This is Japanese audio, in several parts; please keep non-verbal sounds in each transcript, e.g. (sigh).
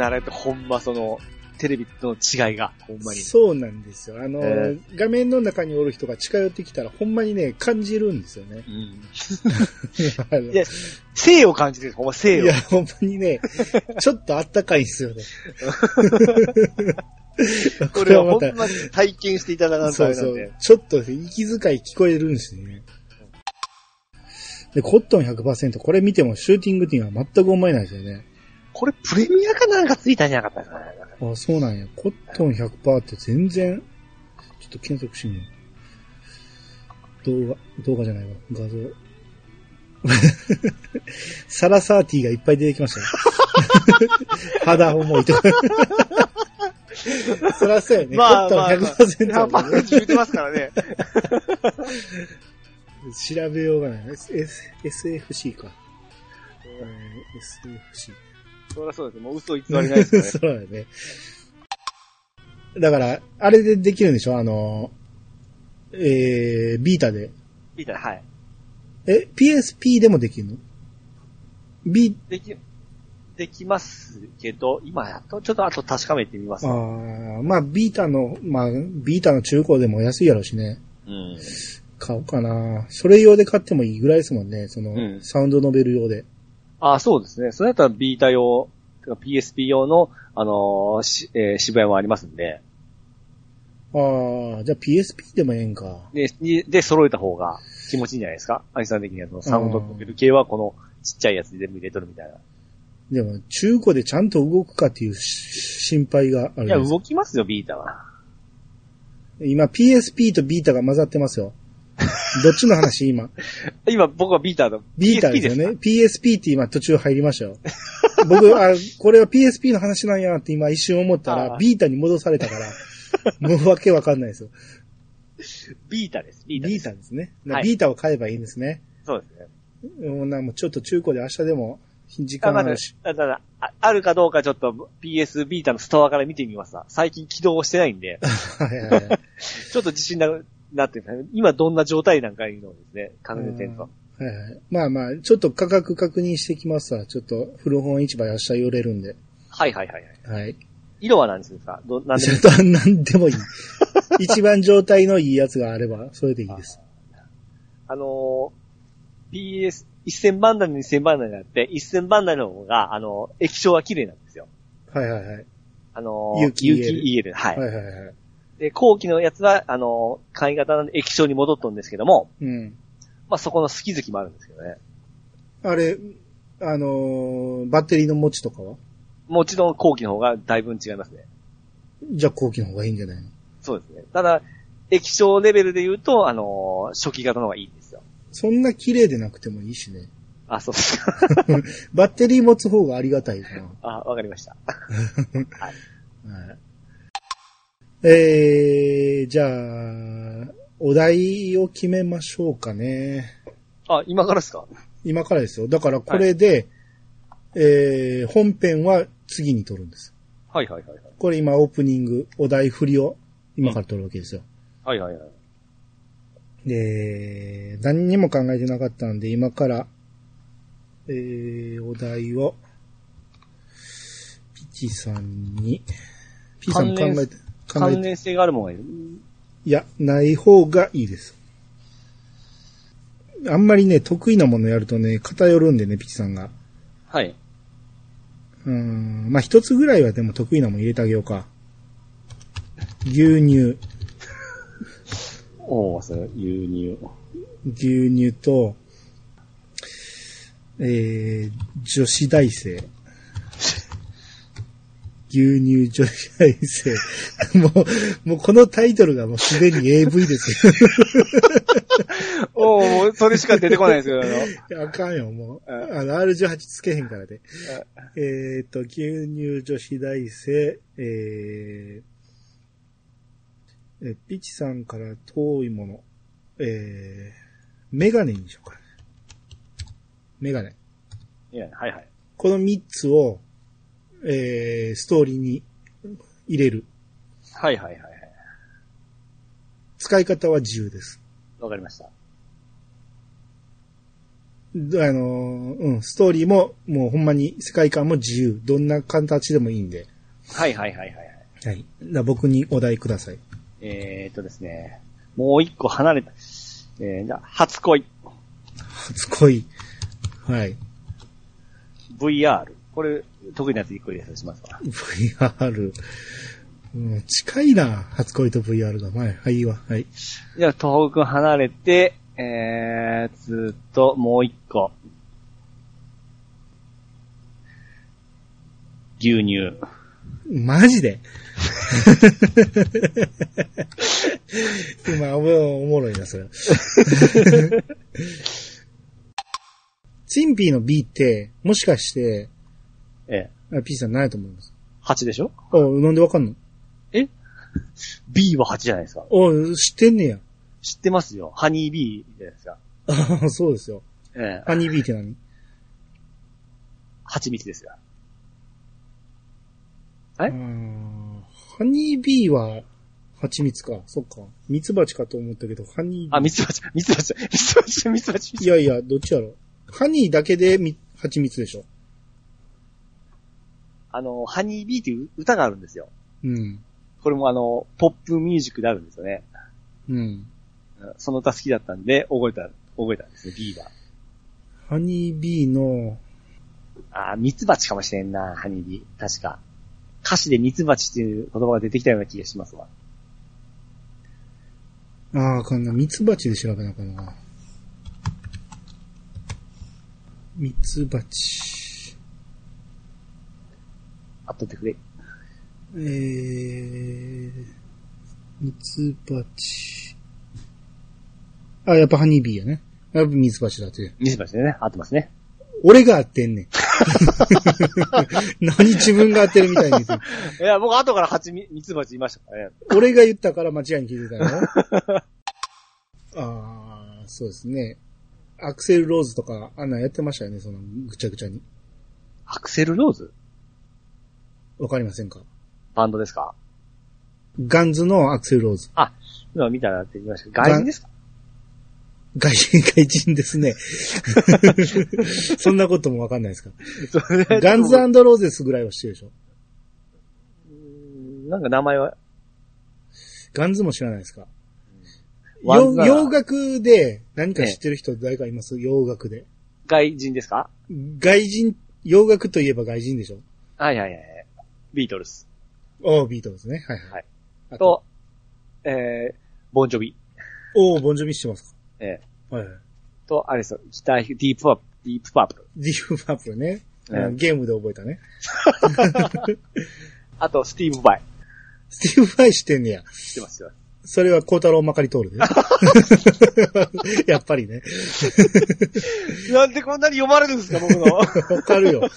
ね、あれってほんまその、テレビとの違いが、ほんまに。そうなんですよ。あの、え画面の中におる人が近寄ってきたら、ほんまにね、感じるんですよね。うん。(laughs) いや、性を感じてる、ほんま性を。いや、ほんまにね、(laughs) ちょっとあったかいんですよね。(laughs) これはほんまに体験していただかないとそうそあれなんで。う。ちょっと息遣い聞こえるんですね。で、コットン100%、これ見てもシューティングティンは全く思えないですよね。これプレミアかなんかついたんじゃなかったかな。あ、そうなんや。コットン100%って全然、ちょっと検索してみよう。動画、動画じゃないわ。画像。(laughs) サラサーティがいっぱい出てきましたよ。(laughs) 肌重いとか。(laughs) そらそうやね。まあコットンまあまあ100%まあ、言ってますからね。調べようがない。S、S、SFC か。えー SFC。そりゃそうです。もう嘘偽りないですよね。(laughs) そうだね。だから、あれでできるんでしょ？あの、えー、ビータで。みたいな、はい。え、PSP でもできるの ?B、でき、できますけど、今やっと、ちょっとあと確かめてみます。あーまあ、ビータの、まあ、ビータの中古でも安いやろしね。うん。買おうかな。それ用で買ってもいいぐらいですもんね。その、うんサウンドノベル用で。あ、そうですね。それだったらビータ用、PSP 用の、あのーし、えー渋谷もありますんで、ああ、じゃあ PSP でもええんか。で、にで、揃えた方が気持ちいいんじゃないですか？アニさん的にはそのサウンドノベル系はこのちっちゃいやつで全部入れとるみたいな。でも、中古でちゃんと動くかっていうし心配があるいや、動きますよ、ビータは。今 PSP とビータが混ざってますよ。(laughs) どっちの話今？(laughs) 今、僕はビータの、ビータですよね。PSP って今途中入りましたよ。(laughs) 僕、あ、これは PSP の話なんやって今一瞬思ったら、ビータに戻されたから、もうわけわかんないですよ。ビータです。ビータビです。ータですね。はいビータを買えばいいんですね。そうですね。うんなもうちょっと中古で明日でも時間あるし。だからああるかどうかちょっと PS ビータのストアから見てみますわ。最近起動してないんで、はいはいはい。ちょっと自信なくなってる今どんな状態なんかいうのをですね、確認してると。はいはい。まあまあ、ちょっと価格確認してきますわ。ちょっと古本市場明日寄れるんで。はいはいはいはい。はい。色は何ですか？ど、なんでちょっと何でもいい。(laughs) 一番状態のいいやつがあれば、それでいいです。あのー、PS、1000番台の2000番台があって、1000番台の方が、あのー液晶が綺麗なんですよ。はいはいはい。あのー、有機 EL EL。はい。はいはいはい。で、後期のやつは、あのー、簡易型なんで液晶に戻っとるんですけども、うん。まあそこの好き好きもあるんですけどね。あれ、あのーバッテリーの持ちとかは？もちろん後期の方がだいぶ違いますね。じゃあ後期の方がいいんじゃないの？そうですね。ただ、液晶レベルで言うと、あのー初期型の方がいいんですよ。そんな綺麗でなくてもいいしね。あ、そうですか。(laughs) バッテリー持つ方がありがたいかな。(laughs) あ、わかりました。(laughs) はい。はい。えー、じゃあ、お題を決めましょうかね。あ、今からですか？今からですよ。だからこれで、えー、本編は次に撮るんです。はいはいはいはい。これ今オープニング、お題振りを今から撮るわけですよ。はいはいはい。で、何にも考えてなかったんで、今から、えー、お題を、ピチさんに、ピチさん考えて、関連性があるものがいる。いや、ない方がいいです。あんまりね、得意なものやるとね、偏るんでね、ピチさんが。はい。うーん、まあ、一つぐらいはでも得意なもの入れてあげようか。牛乳、(laughs) おー、それ、輸入。牛乳と、えー、女子大生。牛乳女子大生。(laughs) もう、もうこのタイトルがもうすでに AV ですよ。(laughs) おうそれしか出てこないですけど、あかんよ、もう。うんあの、R18 つけへんからで。えっ、と、牛乳女子大生、えー、え、ピチさんから遠いもの、えー、メガネにしようか。メガネ。いや、はいはい。この3つを、えー、ストーリーに入れる。はいはいはいはい。使い方は自由です。わかりました。あの、うん、ストーリーも、もうほんまに世界観も自由。どんな形でもいいんで。はいはいはいはいはい。はい。だから僕にお題ください。えーっとですね。もう一個離れた。えー、じゃあ初恋。初恋。はい。VR。これ、得意なやつ一個入れさせますわ。VR。うん、近いな、初恋と VR が。はい、はい、いいわ。はい。じゃあ、東北離れて、えー、ずっともう一個。牛乳。マジで？今、おもおもろいな、それ。(laughs) チンピーの B って、もしかして、ええ、あ P さん何やと思います8でしょ？あ、なんでわかんの ?B (laughs) は8じゃないですか。あ、知ってんねや。知ってますよ。ハニー B じゃないですか。あそうですよ。ええ、ハニー B って何？蜂蜜ですよ。あえーハニー B は、蜂蜜か。そっか。蜜蜂かと思ったけど、ハニー。あ、蜜蜂、蜜蜂、蜜蜂、蜜蜂。いやいや、どっちやろ。ハニーだけでみ蜂蜜でしょ。あの、ハニー B っていう歌があるんですよ。うん。これもあの、ポップミュージックであるんですよね。うん。うんその歌好きだったんで、覚えた、覚えたんですね、B は。ハニー B の、あー、ミツバチかもしれんな、ハニー B。確か。歌詞でミツバチっていう言葉が出てきたような気がしますわ。ああ、こんな、ミツバチで調べなあかんな。ミツバチ。あっとってくれ。えー、ミツバチ。あ、やっぱハニービーやね。やっぱミツバチだって。ミツバチでね、合ってますね。俺が合ってんねん。(laughs) 何自分が合ってるみたいに言ってる (laughs) いや、僕後から蜂蜜、ミツバチ言いましたからね。俺が言ったから間違いに聞いてたよ。(laughs) ああ、そうですね。アクセルローズとか、あんなんやってましたよね、その、ぐちゃぐちゃに。アクセルローズ？わかりませんか？バンドですか？ガンズのアクセルローズ。今見たらって言いました外人ですか？外人、外人ですね。(laughs) そんなこともわかんないですか？(laughs) ガンズローゼスぐらいは知ってるでしょ？なんか名前は、ガンズも知らないですか？洋楽で何か知ってる人誰かいます？洋楽で。外人ですか？外人、洋楽といえば外人でしょ？はいはいはい。ビートルズ。おー、ビートルズね。はいはい。はいあと、えー、ボンジョビ。おー、ボンジョビ知ってますえかはいはい。ー、と、あれですよ、ギター、ディープパープ、ディープパープル。ディープパープルね。えあのゲームで覚えたね。(laughs) あと、スティーブ・バイ。スティーブ・バイ知ってんねや。知ってますよ。それはコータローまかりとおるで。やっぱりね。なんでこんなに読まれるんですか、僕の。わかるよ。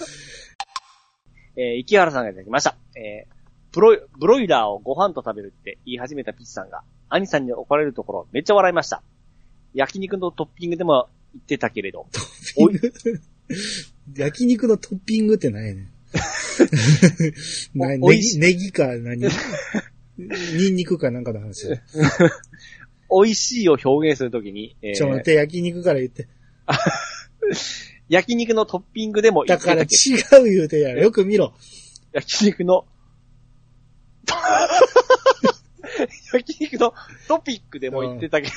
えー、池原さんがいただきました。えー、ブロイ、ブロイラーをご飯と食べるって言い始めたピッチさんが、兄さんに怒られるところ、めっちゃ笑いました。焼肉のトッピングでも言ってたけれど、焼肉のトッピングって何やねん。(laughs) なネギ、ネギか何？ニンニクかなんかの話だ。(laughs) 美味しいを表現するときに、えーちょ、待って、焼肉から言って。(laughs) 焼肉のトッピングでも言だからってたけ違う言うてや。よく見ろ。焼肉の、(laughs) 焼肉のトピックでも言ってたけど、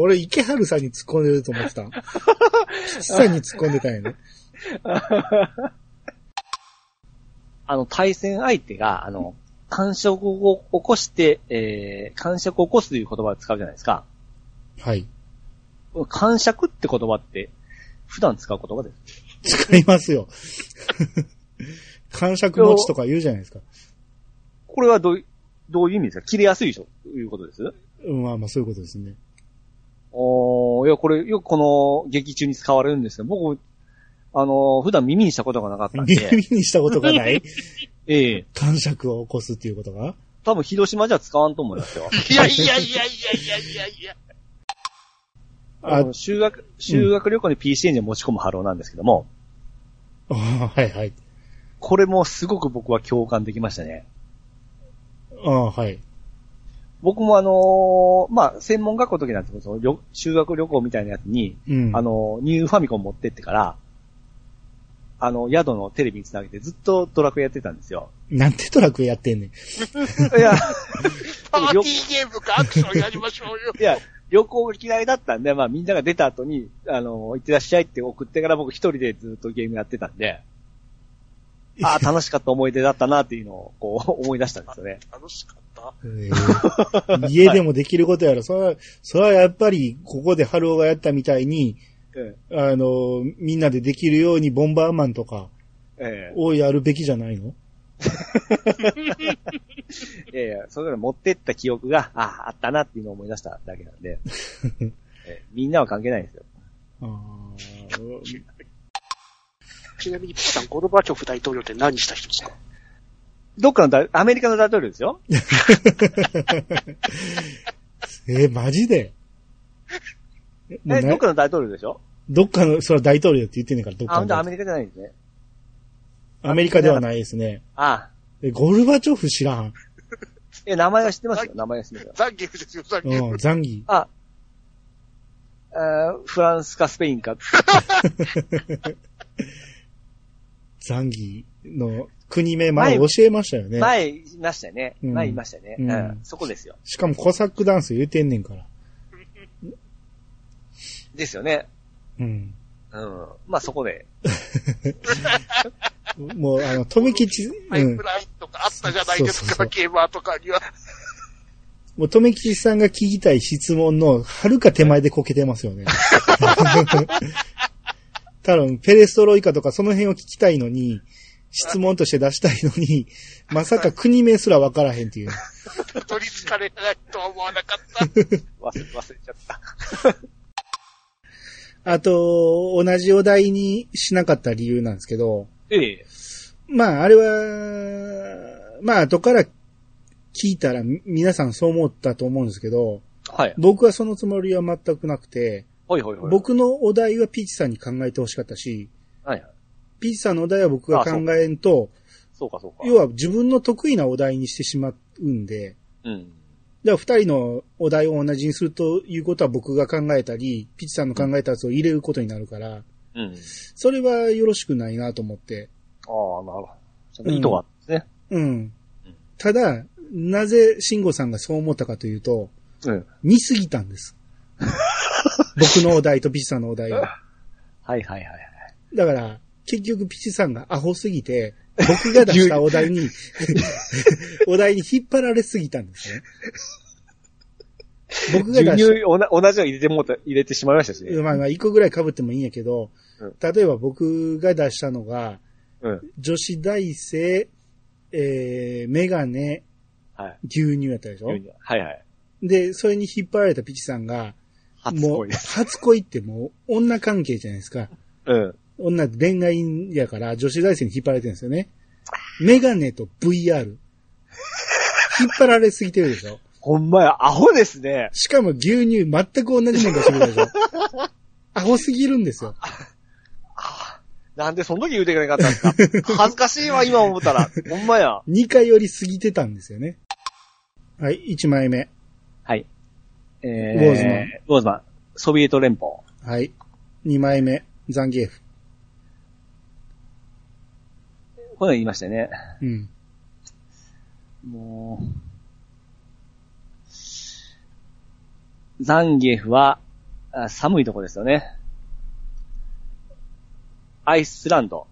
俺、池春さんに突っ込んでると思ってた。吉さんに突っ込んでたんやね。(laughs) あの、対戦相手が、あの、感触を起こして、えー、感触を起こすという言葉を使うじゃないですか。はい。感触って言葉って、普段使う言葉です。使いますよ。(laughs) 感触持ちとか言うじゃないですか。これはどうい、どういう意味ですか？切れやすいでしょ？ということです？うん、まあまあそういうことですね。おー、いや、これ、よくこの劇中に使われるんですけど、僕、あの、普段耳にしたことがなかったんで、耳にしたことがない？(laughs) ええ癇癪を起こすっていうことが？多分広島じゃ使わんと思いますよ。(laughs) いやいやいやいやいやいやいや。あの修学、修学旅行に PC エンジン持ち込むハローなんですけども、ああ、はいはい。これもすごく僕は共感できましたね。ああ、はい。僕もあのーまあ、専門学校の時なんですけど、その旅修学旅行みたいなやつに、うん。あ、の、ニューファミコン持ってってから、あの、宿のテレビにつなげてずっとドラクエやってたんですよ。なんてトラックやってんねん。いや、パーティーゲームかアクションやりましょうよ。いや、旅行が嫌いだったんで、まあみんなが出た後に、あの、行ってらっしゃいって送ってから僕一人でずっとゲームやってたんで、ああ、楽しかった思い出だったなっていうのを、こう、(laughs) 思い出したんですよね。楽しかった？えー家でもできることやろ。それは、それはやっぱり、ここで春尾がやったみたいに、えあの、みんなでできるようにボンバーマンとかえ、えをやるべきじゃないの？え、(laughs) いやいや、それぞれ持ってった記憶が、ああ、あったなっていうのを思い出しただけなんで、(laughs) ええみんなは関係ないんですよ。ちなみにピチさん、ゴルバチョフ大統領って何した人ですか？どっかの大、アメリカの大統領ですよ。(laughs) えーマジで？もうえ、などっかの大統領でしょ？どっかの、それは大統領って言ってんねんから、どっあ、かの。んとアメリカじゃないんですね。アメリカではないですね。ああ。え、ゴルバチョフ知らん。(laughs) え、名前は知ってますよ。名前は知ってますよ。ザンギエフですよ、ザンギエフ。うん、ザンギ。あ、あーフランスかスペインか。(laughs) ザンギの国名前教えましたよね。前言いましたよね。うん前言いましたよね。ううんん。そこですよ。しかもコサックダンス言うてんねんから。ですよね。うん。うん。まあそこで。(laughs) もう、あの、富吉、うんパイプ。ラインとかあったじゃないですか、ゲーマーとかには。もう、富吉さんが聞きたい質問の、はるか手前でこけてますよね。多分、ペレストロイカとかその辺を聞きたいのに、質問として出したいのに、まさか国名すらわからへんっていう。取り憑かれないとは思わなかった。忘れ、忘れちゃった。あと、同じお題にしなかった理由なんですけど、ええ。まあ、あれは、まあ、後から聞いたらみ皆さんそう思ったと思うんですけど、はい。僕はそのつもりは全くなくて、ほいほいほい。僕のお題はピーチさんに考えてほしかったし、はいはい。ピーチさんのお題は僕が考えんと、そうかそうか。要は自分の得意なお題にしてしまうんで、うん。だから二人のお題を同じにするということは僕が考えたり、ピッチさんの考えたやつを入れることになるから、うん。それはよろしくないなと思って。ああ、なるほど。意図があったんですね。うん。ただ、なぜ慎吾さんがそう思ったかというと、うん。似すぎたんです。(laughs) 僕のお題とピッチさんのお題が。はいはいはいはい。だから、結局ピッチさんがアホすぎて、僕が出したお題に、(laughs) お題に引っ張られすぎたんですね。僕が授出し乳おな、同じの入れてもうた、入れてしまいましたしね。た、まあまあ、一個ぐらい被ってもいいんやけど、うん例えば僕が出したのが、うん。女子大生、えー、メガネ、はい。牛乳やったでしょ？牛乳はいはい。で、それに引っ張られたピチさんが、もう初恋。初恋ってもう女関係じゃないですか。うん。女恋愛やから女子大生に引っ張られてるんですよね。メガネと VR。引っ張られすぎてるでしょほんまや、アホですね。しかも牛乳全く同じもん出してくるでしょ (laughs) アホすぎるんですよ。なんでその時言うてくれなかったんですか？恥ずかしいわ、今思ったら。ほんまや。2回より過ぎてたんですよね。はい、1枚目。はい。えー、ウォーズマン。ウォーズマン。ソビエト連邦。はい。2枚目。ザンギエフ。これ言いましたよね。うん。もう、ザンギエフは、あ寒いとこですよね。アイスランド。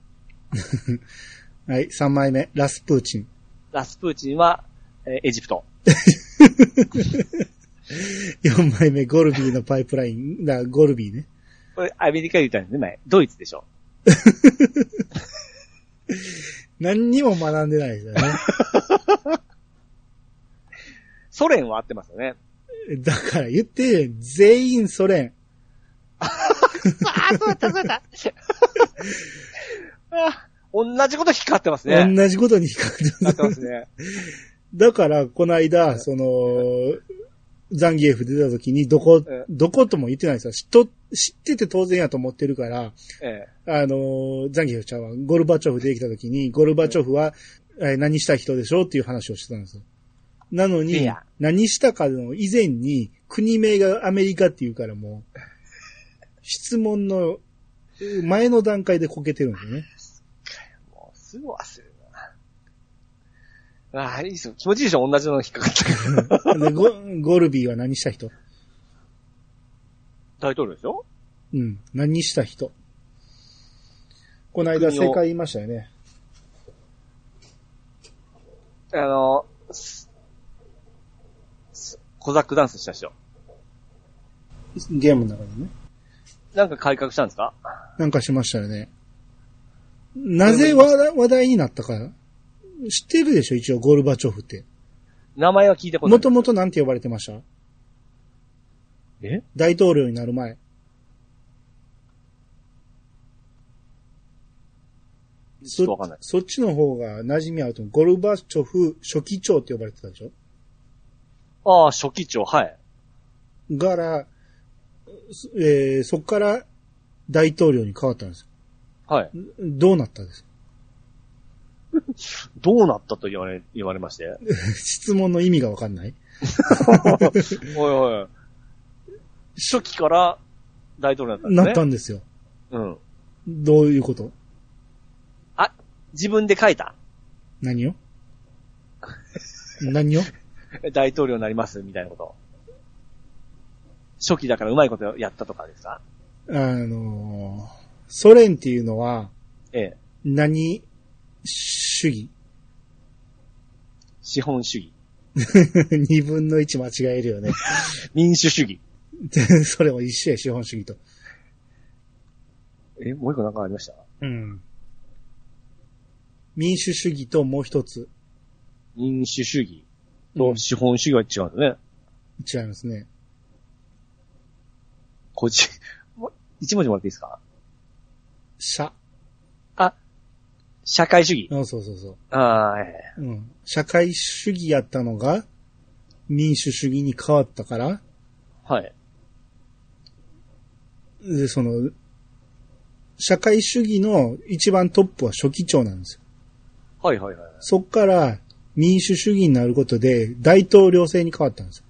(laughs) はい、3枚目。ラスプーチン。ラスプーチンは、えーエジプト。(laughs) 4枚目。ゴルビーのパイプライン。だ、ゴルビーね。これアメリカで言ったんですね、前。ドイツでしょ。(laughs) 何にも学んでないですよね。ソ連は合ってますよね。だから言って、全員ソ連。ああ、そうだった、そうだった。(laughs) あ同じこと光ってますね。同じことに光って光ってま。ますすね。だから、この間、その、ザンギエフ出た時に、どこえ、どことも言ってないんですよ。知っと知ってて当然やと思ってるから、えあの、ザンギエフちゃんは、ゴルバチョフ出てきた時に、ゴルバチョフは、えー何した人でしょうっていう話をしてたんですよ。なのに何したかの以前に、国名がアメリカって言うからもう、質問の前の段階でこけてるんですよね。もう、すぐ忘れるな。ああ、いいっすよ。気持ちいいでしょ同じの引っかかったけど。でゴゴルビーは何した人？大統領でしょ？うん。何した人？この間国を正解言いましたよね。あの、コザックダンスした人。ゲームの中でね。なんか改革したんですか？なんかしましたよね。なぜ話題話題になったか、知ってるでしょ？一応ゴルバチョフって。名前は聞いたことない。もともとなんて呼ばれてました？え？大統領になる前。そっちの方が馴染みあると思う。ゴルバチョフ初期長って呼ばれてたでしょ？ああ、初期長、はい。から、すえーそっから大統領に変わったんですはい。よ。どうなったんです？か (laughs) どうなったと言われ、言われまして？(laughs) 質問の意味がわかんない (laughs) おいおい。初期から大統領になったんですね？なったんですよ。うん。どういうこと？あ、自分で書いた？何を？何を？(laughs) 大統領になります、みたいなこと。初期だからうまいことやったとかですか？あのーソ連っていうのはええ。何主義？資本主義。(laughs) 二分の一間違えるよね。(laughs) 民主主義。それも一緒や、資本主義と。え、もう一個なんかありました？うん。民主主義ともう一つ民主主義うんと資本主義は違うんですね。違いますね。こっち、も (laughs) 一文字もらっていいですか？社。あ、社会主義。あそうそうそう。ああ、ええうん。社会主義やったのが民主主義に変わったから、はい。で、その、社会主義の一番トップは書記長なんですよ。はいはいはい。そっから民主主義になることで大統領制に変わったんですよ。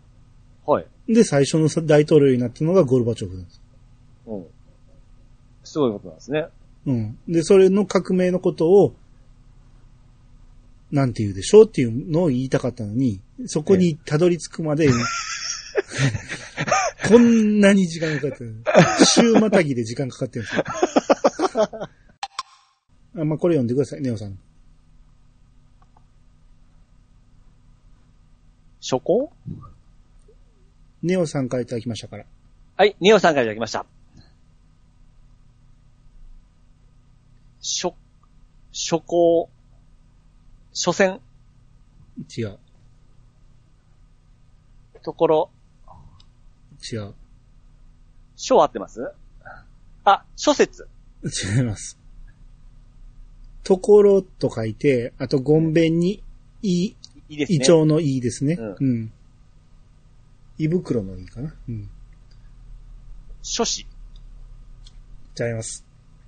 はい。で、最初の大統領になったのがゴルバチョフなんです。うん。すごいことなんですね。うん。で、それの革命のことを、なんて言うでしょうっていうのを言いたかったのに、そこにたどり着くまで、(laughs) こんなに時間かかってる。週またぎで時間かかってるんですよ。(laughs) あまあ、これ読んでください、ネオさん。初行ネオさんからいただきましたから。はい、ネオさんからいただきました。初、初行、初戦、違う。ところ、違う。書合ってます？あ、諸説。違います。ところと書いて、あと、ごんべんに、い、いいですね。胃腸のいですね。うんうん。胃袋のいかな。うん。書士、ちゃいます。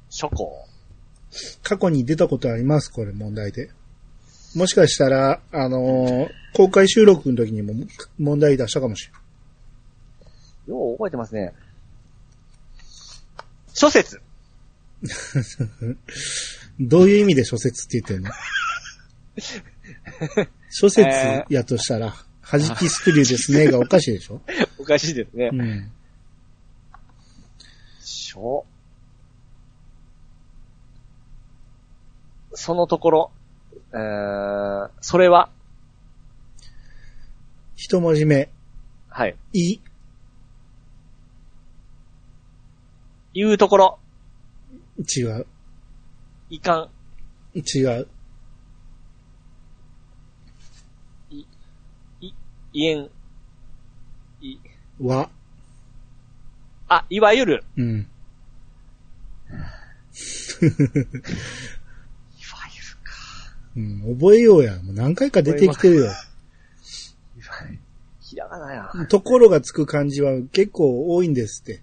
書行。過去に出たことあります、これ問題で。もしかしたら、あのー公開収録の時にも問題出したかもしれん。よう覚えてますね。諸説。(laughs) どういう意味で諸説って言ってんの？(laughs) 諸説やとしたら、弾きスクリューですねがおかしいでしょ？おかしいですね。う。ん。書。そのところ、えー、それは、一文字目、はい。い、いうところ、違う、いかん、違う、いえん、い、わ、あ、いわゆる、うん。いわゆるか。うん、覚えようや。もう何回か出てきてるよ。いわゆる。ひらがなや。ところがつく漢字は結構多いんですって。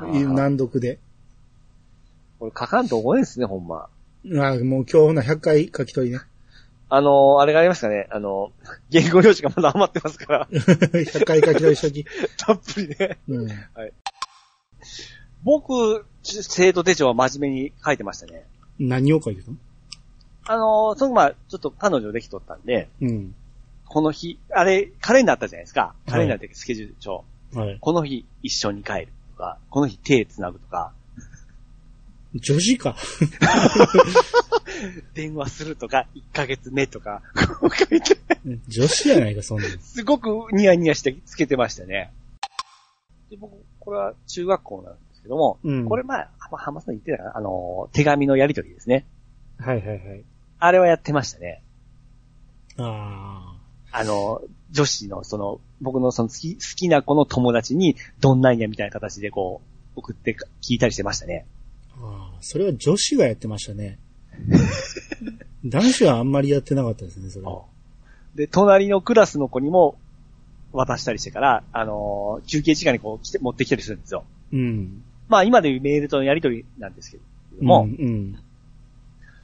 難読で。これ書かんと覚えんすね、ほんま。あもう今日な100回書き取りね。あのーあれがありますかね、あのー言語用紙がまだ余ってますから、100回書き出しとき。(laughs) たっぷりね。うん。僕、生徒手帳は真面目に書いてましたね。何を書いてたの？あのーそのまあ、ちょっと彼女できとったんで、うん。この日、あれ、カレンダーあったじゃないですか。カレンダーってスケジュール帳。はい。この日一緒に帰るとか、この日手繋ぐとか、女子か。(laughs) 電話するとか、1ヶ月目とか、こう書いて、女子やないか、そんなん。すごくニヤニヤしてつけてましたね。で、僕、これは中学校なんですけども、うんこれ前、まあ、浜田さん言ってたかなあの、手紙のやり取りですね。はいはいはい。あれはやってましたね。ああの、女子の、その、僕のその好き、好きな子の友達に、どんなんやみたいな形でこう、送って聞いたりしてましたね。ーあー。それは女子がやってましたね。(laughs) 男子はあんまりやってなかったですね、それは。で、隣のクラスの子にも渡したりしてから、あのー休憩時間にこう来て、持ってきたりするんですよ。うん。まあ今でいうメールとのやり取りなんですけども、うん。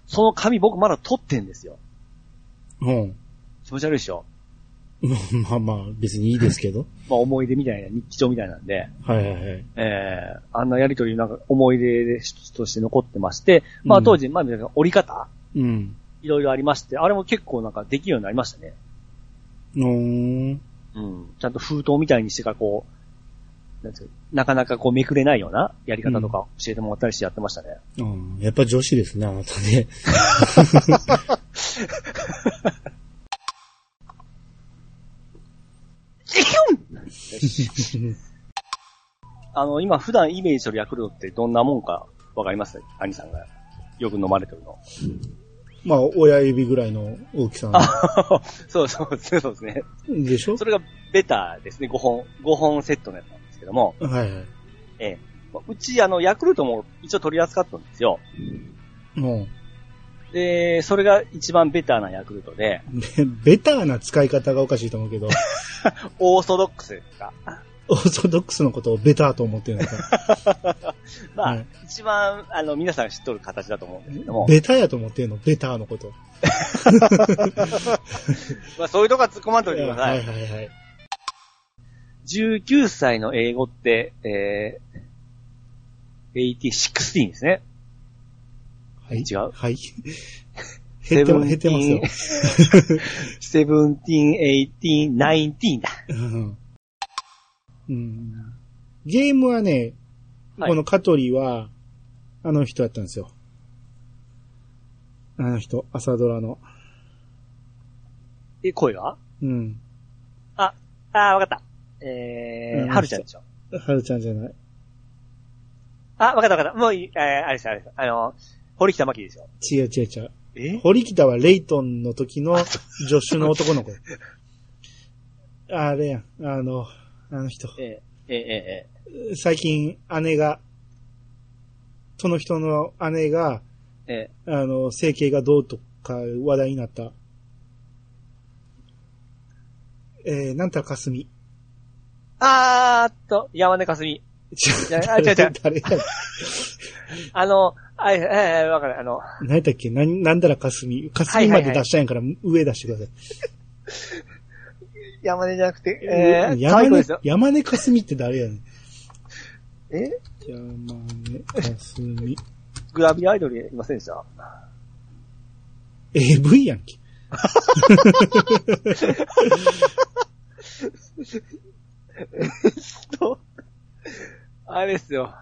その紙僕まだ取ってんですよ。うん。うん。気持ち悪いでしょ。(laughs) まあまあ、別にいいですけど。(laughs) まあ思い出みたいな、日記帳みたいなんで、はいはいはい。えー、あんなやり取りなんか思い出として残ってまして、まあ当時、まあ皆さん折り方、うん。いろいろありまして、あれも結構なんかできるようになりましたね。のーん。うん。ちゃんと封筒みたいにしてからこう、なんていうかなかなかこうめくれないようなやり方とか教えてもらったりしてやってましたね。うん。やっぱ女子ですね、あなたね。(laughs) (laughs) あの、今普段イメージするヤクルトってどんなもんかわかります？兄さんがよく飲まれてるの。まあ、親指ぐらいの大きさの。そうそうそうですね。でしょ？それがベターですね、5本、5本セットのやつなんですけども、はいはい。ええ。まあうち、あの、ヤクルトも一応取り扱ったんですよ。もで、それが一番ベターなヤクルトで、う、ベベターな使い方がおかしいと思うけど、(laughs) オーソドックスですか？オーソドックスのことをベターと思ってるのか。(laughs) まあ、はい一番、あの、皆さんが知っとる形だと思うんですけども、ベタやと思ってんの？ベターのこと。(laughs) まあ、そういうとこは突っ込まんといてくださ。はいいはいはい。19歳の英語って、えー、80、16ですね。はい。違う？はい。減ってま、減ってますよ。17、18、19だ。うんうんゲームはね、はいこのカトリは、あの人やったんですよ。あの人、朝ドラの。え、声が？うん。あ、あー、わかった。えー、うんはるちゃんでしょ？はるちゃんじゃない。あ、わかったわかった。もういい、えー、あれです、あれです。あの、堀北真希ですよ。違う違う違う。え？堀北はレイトンの時の助手の男の子。あれやん。あの、あの人。えー、えー、えー、最近姉が、その人の姉が、えー、えあの、整形がどうとか話題になった。えー、なんたらかすみ。ー、あーっと、山根かすみ。違やあ違う違う誰やあの、あ、えー、えー、わかる。あの、何やったっけ？なん、なんだらかすみ。かすみまで出したんやから、上出してください。山根じゃなくて、えー、可山根。山根かすみって誰やねん？え？山根かすみ。グラビアアイドルいませんでした？AV やんけ。(laughs) と、あれですよ。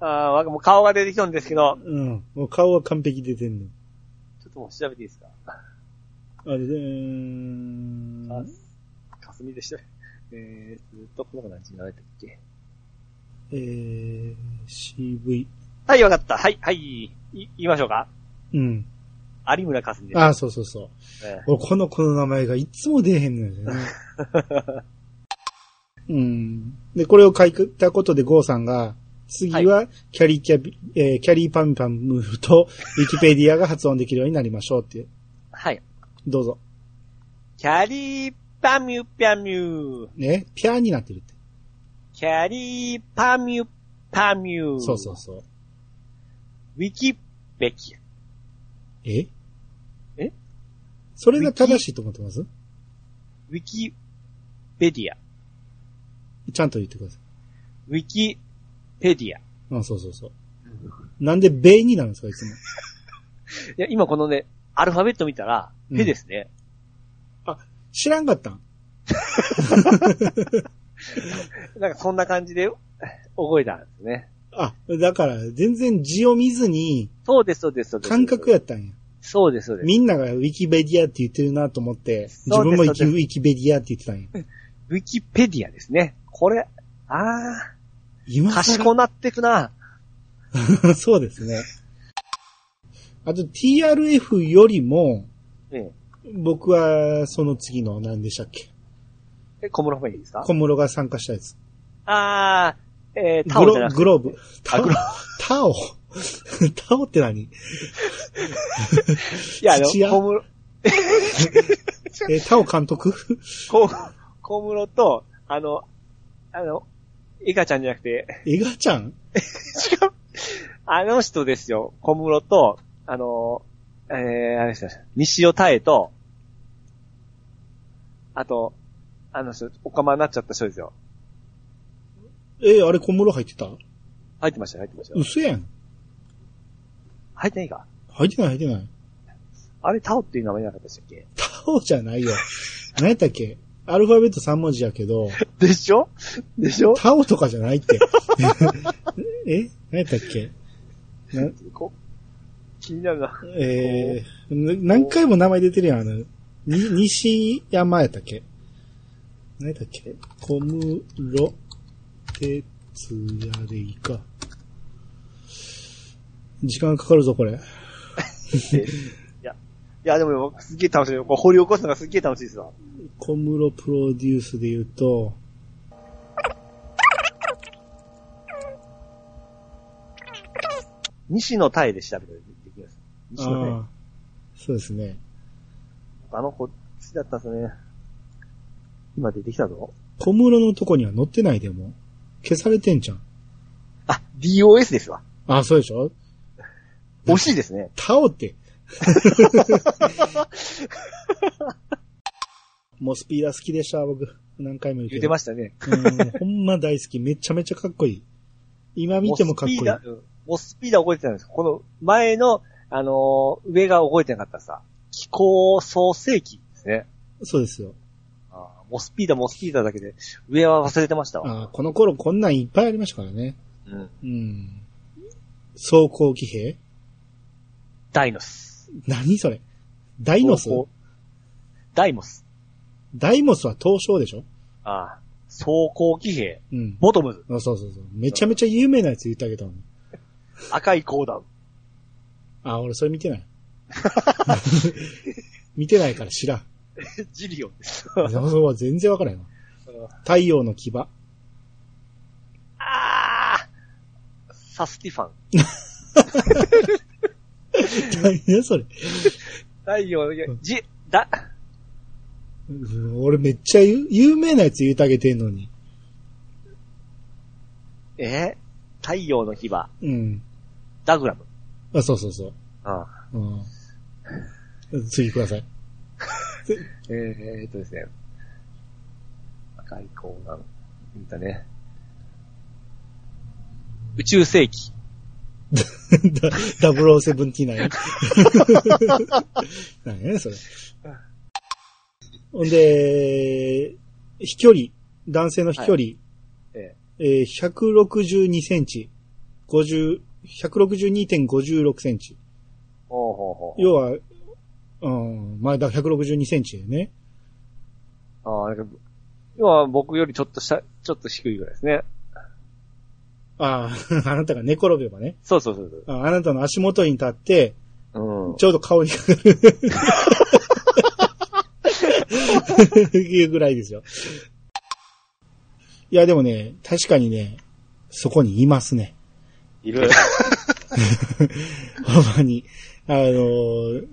あーわかもう顔が出てきたんですけど、うん。もう顔は完璧出てんの。ちょっともう調べていいですか？あれで、うーん。あかすみでした。えー、ずっとこの子何時になれたっけ？えー、CV。はい、わかった。はい、はい。い言いましょうか？うん。有村かすみです。ああ、そうそうそう。え俺この子の名前がいつも出えへんのよね。(laughs) うん。で、これを書いたことでゴーさんが、次は、キャリーキャビ、えーキャリーパンパムと、(laughs) ウィキペディアが発音できるようになりましょうっていう。はい。どうぞ。キャリーパミュピャミュー。ね、ピャーになってるって。キャリーパミュパミュー。そうそうそう。ウィキペキ。え？え？それが正しいと思ってます？ウィキペディア。ちゃんと言ってくださウィキペディア。いい。あ、そうそうそう。なんで米になるんですか、いつも。(laughs) や、今このね、アルファベット見たら、うんペですね。知らんかったん？(laughs) なんかそんな感じで覚えたんですね。あ、だから、全然字を見ずに、そうです、そうです、そうです。感覚やったんや。そうです、そうです。みんながウィキペディアって言ってるなと思って、自分もウィキそうウィキペディアって言ってたんや。ウィキペディアですね。これ、あー、今更？賢なってくな。(laughs) そうですね。あと TRF よりも、え僕はその次の何でしたっけ？え。え、小室フェイですか？小室が参加したやつ。あー、えー、タグロオじゃなくてグローブ。タオタオ。(laughs) タオって何？いや、でも小室、(laughs) えータオ監督？小小室と、あの、あの、イカちゃんじゃなくて、エガちゃん？違う。あの人ですよ。小室と、あの、えー、あれですよ。西尾太江と、あと、あの人、おかまになっちゃった人ですよ。えーあれ小室入ってた？入ってましたよ、入ってましたよ。嘘やん。入ってないか？入ってない入ってない。あれ、タオっていう名前なかったでしたっけ？タオじゃないよ。何やったっけ？アルファベット3文字やけど、(laughs) でしょ？でしょ？タオとかじゃないって。(laughs) え？何やったっけ？なこ気になるな。えー、な何回も名前出てるやん、あの、に、西山やったっけ？何やったっけ？小室哲也でいいか。時間かかるぞ、これ。(laughs) いや、でも、すっげえ楽しいよ。こう掘り起こすのがすっげえ楽しいですわ。小室プロデュースで言うと、西野太で調べたらできます。西野そうですね。あの子、好きだったんですね。今出てきたぞ。小室のとこには載ってないでも。消されてんじゃん。あ、DOS ですわ。あ、そうでしょ？惜しいですね。タオって。(laughs) モスピーダー好きでした、僕。何回も言うけど。言ってましたね。うん、ほんま大好き。めちゃめちゃかっこいい。今見てもかっこいい。モスピーダー、うスピーダー覚えてたんですこの前の、あのー上が覚えてなかったさ、気候創世記ですね。そうですよ。あーモスピーダー、モスピーダーだけで、上は忘れてましたわ。あこの頃こんなんいっぱいありましたからね。うん。うん。装甲騎兵？ダイノス。何それ？ダイノス？ダイモス。ダイモスは東証でしょ？ああ。装甲騎兵。うん。ボトムズ。あそうそうそう。めちゃめちゃ有名なやつ言ってあげたのに。赤いコーダウン。あ、俺それ見てない。(laughs) 見てないから知らん。(laughs) ジリオンです。そうは全然わからんよ。太陽の牙。ああサスティファン。(laughs) 何やそれ。太陽の、じ、だ、うん俺めっちゃ有有名なやつ言うてあげてんのに。え？太陽の火は、うん。ダグラム。あ、そうそうそう。ああうん。次ください。(laughs) えー、えーっとですね。赤いコーナー。見たね。宇宙世紀。ダ0079。何やねんそれ。ほんで、飛距離、男性の飛距離、ええー162センチ、50、162.56センチ。要は、うん、まあだ162センチでね。ああ、なんか、今僕よりちょっと下、ちょっと低いぐらいですね。ああ、(laughs) あなたが寝転べばね。そうそうそうああなたの足元に立って、そう。うん。ちょうど顔にかかる。いうぐらいですよ。いや、でもね、確かにね、そこにいますね。いる。(laughs) ほんまに。あのー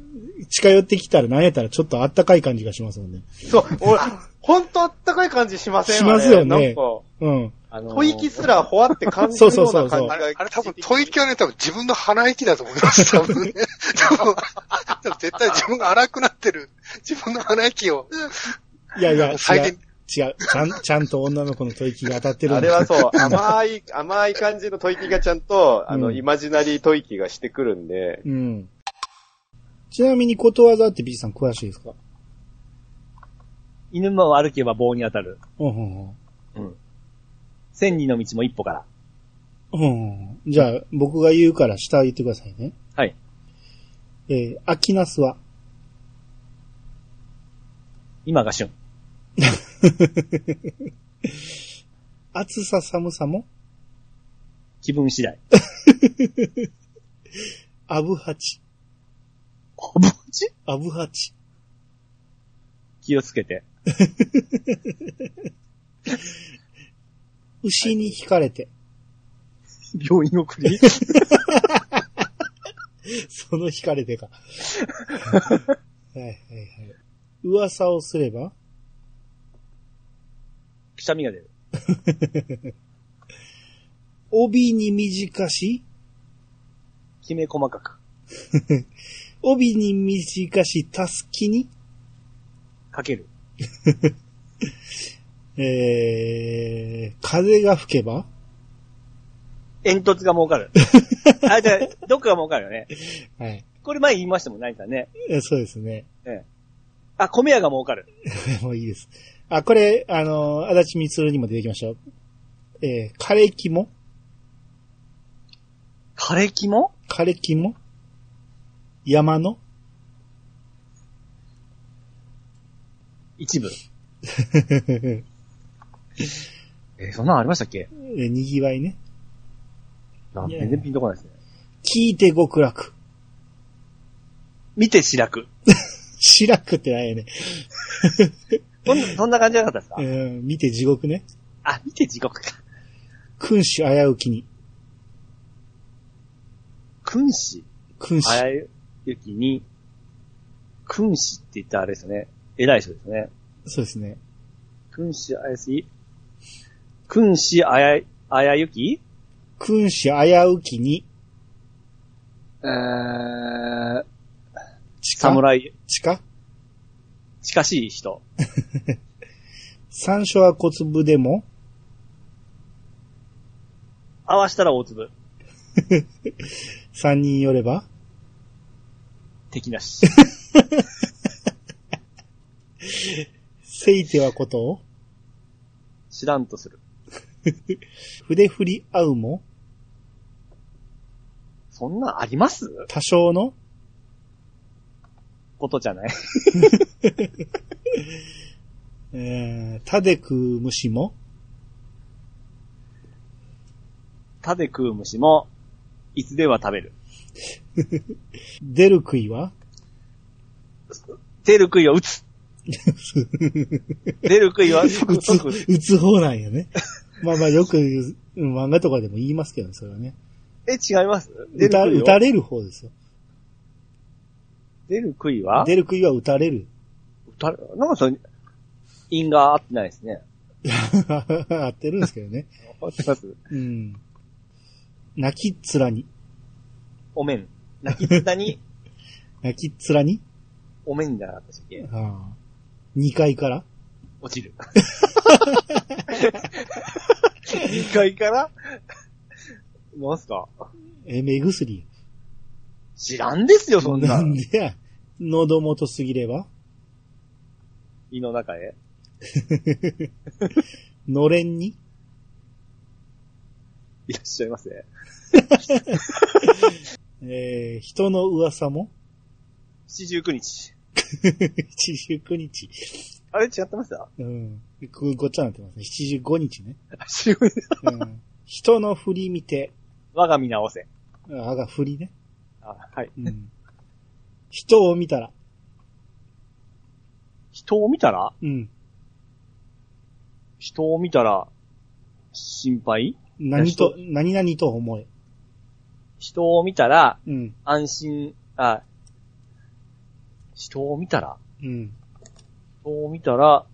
近寄ってきたら何やったらちょっとあったかい感じがしますもんね。そう、俺、(laughs) ほんとあったかい感じしません？しますよねあれなんか、うん。あのー吐息すらほわって感じるような感じが。(laughs) あれ、あれ多分、吐息はね、多分自分の鼻息だと思います、多分ね。多分多分絶対自分が荒くなってる。(laughs) 自分の鼻息を。いやいや、違う。再現違う。ちゃん、(laughs) ちゃんと女の子の吐息が当たってるんあだれはそう、甘い、甘い感じの吐息がちゃんと、あの、うんイマジナリー吐息がしてくるんで、うん。ちなみにことわざってビーチさん詳しいですか？犬も歩けば棒に当たる。うんうんうん。千里の道も一歩から。うん。うん。じゃあ、僕が言うから下言ってくださいね。はい。えー、秋ナスは、今が旬。(laughs) 暑さ寒さも、気分次第。(laughs) アブハチ。おぼちアブハチ。気をつけて。(laughs) 牛に引かれて、病院送り？(laughs) その引かれてか。はいはいはい。噂をすれば、くしゃみが出る。(laughs) 帯に短し、きめ細かく。(laughs) 帯に短し、たすきに、かける。えー、風が吹けば、煙突が儲かる。(laughs) あ、じゃあ、どっかが儲かるよね。はい。これ前言いましたもん、何かね。えそうですね。あ、米屋が儲かる。(laughs) もういいです。あ、これ、あの、足立みつるにも出てきましたよ。えー、枯れ木も？枯れ木も？枯れ木も？山の？一部。(laughs) (laughs) えーそんなんありましたっけ？えーにぎわいね。あ全然ピンとこないですね。聞いて極楽。見て白く。(laughs) 白くってないよね。(laughs) そんな、そんな感じじゃなかったですか、うん、見て地獄ね。あ、見て地獄か。君主危うきに。君子君主。あやゆきに、君子って言ったらあれですよね。偉い人ですね。そうですね。君子あやすい君子あや、あやゆき？君主危うきに。えー、近侍、近近しい人。(laughs) 山椒は小粒でも、合わしたら大粒。(laughs) 三人よれば、敵なし。(laughs) せいてはこと？を、知らんとする。(laughs) 筆振り合うも、そんなんあります？多少の、ことじゃない。(laughs) えー、たで食う虫も、歯で食う虫も、いつでは食べる。(laughs) 出る杭は、出る杭は打つ。出る杭は即打つ即、打つ方なんよね。まあまあよくうん漫画とかでも言いますけどね、それはね。え、違います？出打たる杭は？打たれる方ですよ。出る杭は？出る杭は打たれる。打たれなんかそれ、因が合ってないですね。(laughs) 合ってるんですけどね。合ってます？うん。泣きっ面に、お面。泣きつに、(laughs) 泣きっ面に、お面じゃなかったっけ？ああ2階から？落ちる。(laughs) 2階から？なんすか？え、目薬。知らんですよ、そんななん。でや？喉元すぎれば？胃の中へ？(laughs) のれんに？いらっしゃいませ。(laughs) えー、人の噂も？七十九日。(laughs) 七十九日。あれ違ってました？うん。ごごっちゃになってますね。七十五日ね。七十九日。うん。人の振り見て、我が身直せ。あが振りね。あ、はい。うん。人を見たら、人を見たら？うん。人を見たら、心配？何と、何々と思え。人を見たら、うん。安心、あ、人を見たら？うん。人を見たら、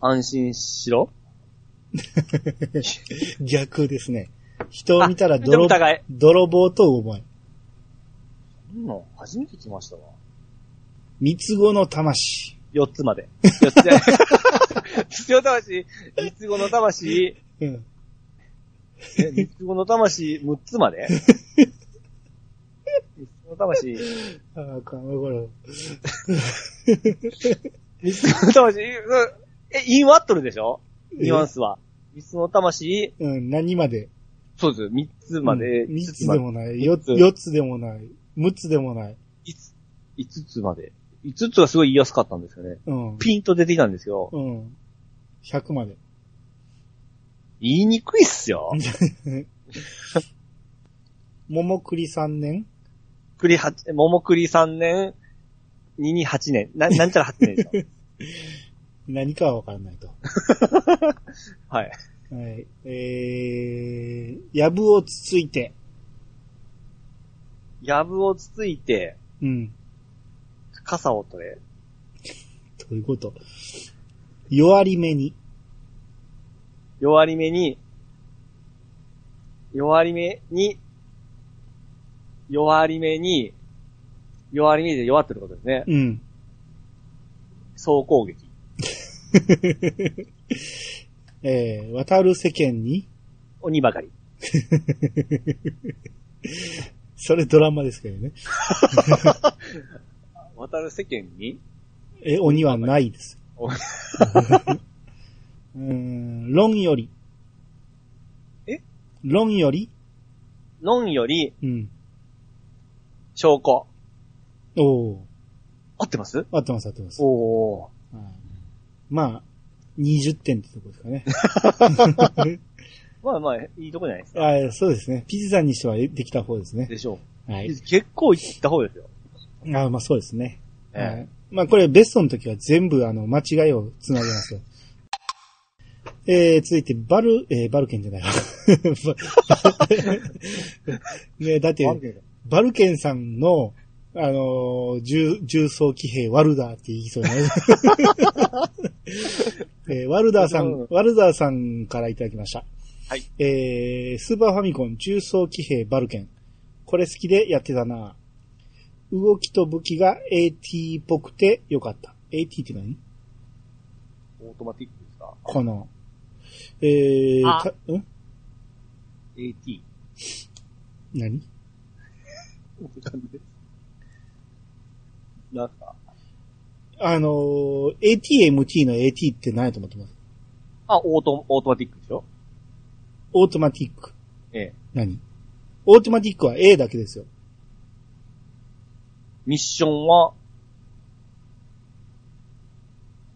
安心しろ (laughs) 逆ですね。人を見たら泥泥棒と思え。そんなん初めて来ましたわ。三つ子の魂。四つまで。四つで。三つ子の魂、三つ子の魂、うん。え三つ子の魂、六つまで？(laughs) 三つ子の魂、ああ、かん、これ。(laughs) 三つ子の魂、うんえ、インワットルでしょ？ニュアンスは。三つ子の魂、うん、何まで？そうです。三つまで、うん三つででもない。四つ、四つでもない。六つでもない。五つ、五つまで。五つがすごい言いやすかったんですよね。うん。ピンと出てきたんですよ。うん。100まで。言いにくいっすよ。(laughs) 桃栗三年？栗八、桃栗三年、二に八年。な、なんちゃら八年でしょ。(laughs) 何かはわからないと。(laughs) はい。はい。えー、やぶをつついて。やぶをつついて、うん。傘を取れ。どういうこと？弱り目に。弱り目に、弱り目に、弱り目に、弱り目で弱ってることですね。うん。総攻撃。(laughs) えー、渡る世間に？鬼ばかり。(laughs) それドラマですけどね。(laughs) 渡る世間に、え、鬼はないです。おうーん、論より。え？論より？のんより、うん。証拠。おー。合ってます？合ってます合ってます。おー。はいまあ、20点ってとこですかね。(laughs) まあまあ、いいとこじゃないですか。あーそうですね。ピチさんにしてはできた方ですね。でしょう。はい。結構いった方ですよ。あーまあそうですね。ええはい。まあこれベストの時は全部あの間違いをつなげますよ。えー、続いてバル、えー、バルケンじゃないわ。(laughs) ねだって、バルケンさんの、あのー重、重装騎兵ワルダーって言いそうになる。(laughs) えーワルダーさん、ワルダーさんからいただきました。はい。えー、スーパーファミコン重装騎兵バルケン。これ好きでやってたな。動きと武器が AT っぽくてよかった。AT って何？オートマティックですか？この、えー、あたん ?AT。何？(laughs) なんか、あのー、ATMT の AT って何やと思ってます？あ、オート、オートマティックでしょ？オートマティック。ええ。何？オートマティックは A だけですよ。ミッションは、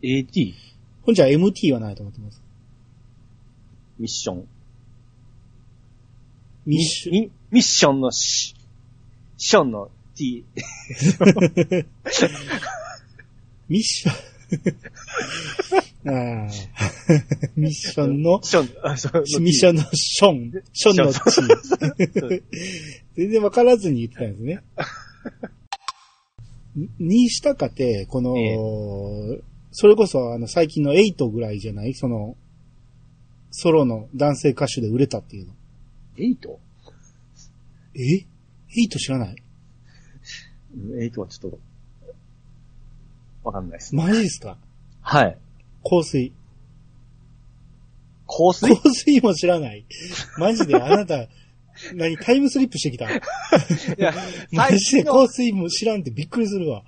AT? ほんじゃ MT はないと思ってます。ミッション。ミッション、ミミッションのシ、ションの T。(laughs) ミッションあーミッションの、ミッションのション、ションのチ。全然わからずに言ってたんですね。ににしたかて、この、えそれこそあの最近の8ぐらいじゃない？その、ソロの男性歌手で売れたっていうの。8? え ?8 知らない？うん8はちょっと、わかんないです。マジですか？はい。香水。香水？香水も知らない。マジであなた、何タイムスリップしてきた？いや、(laughs) マ最ジで近の、香水も知らんってびっくりするわ。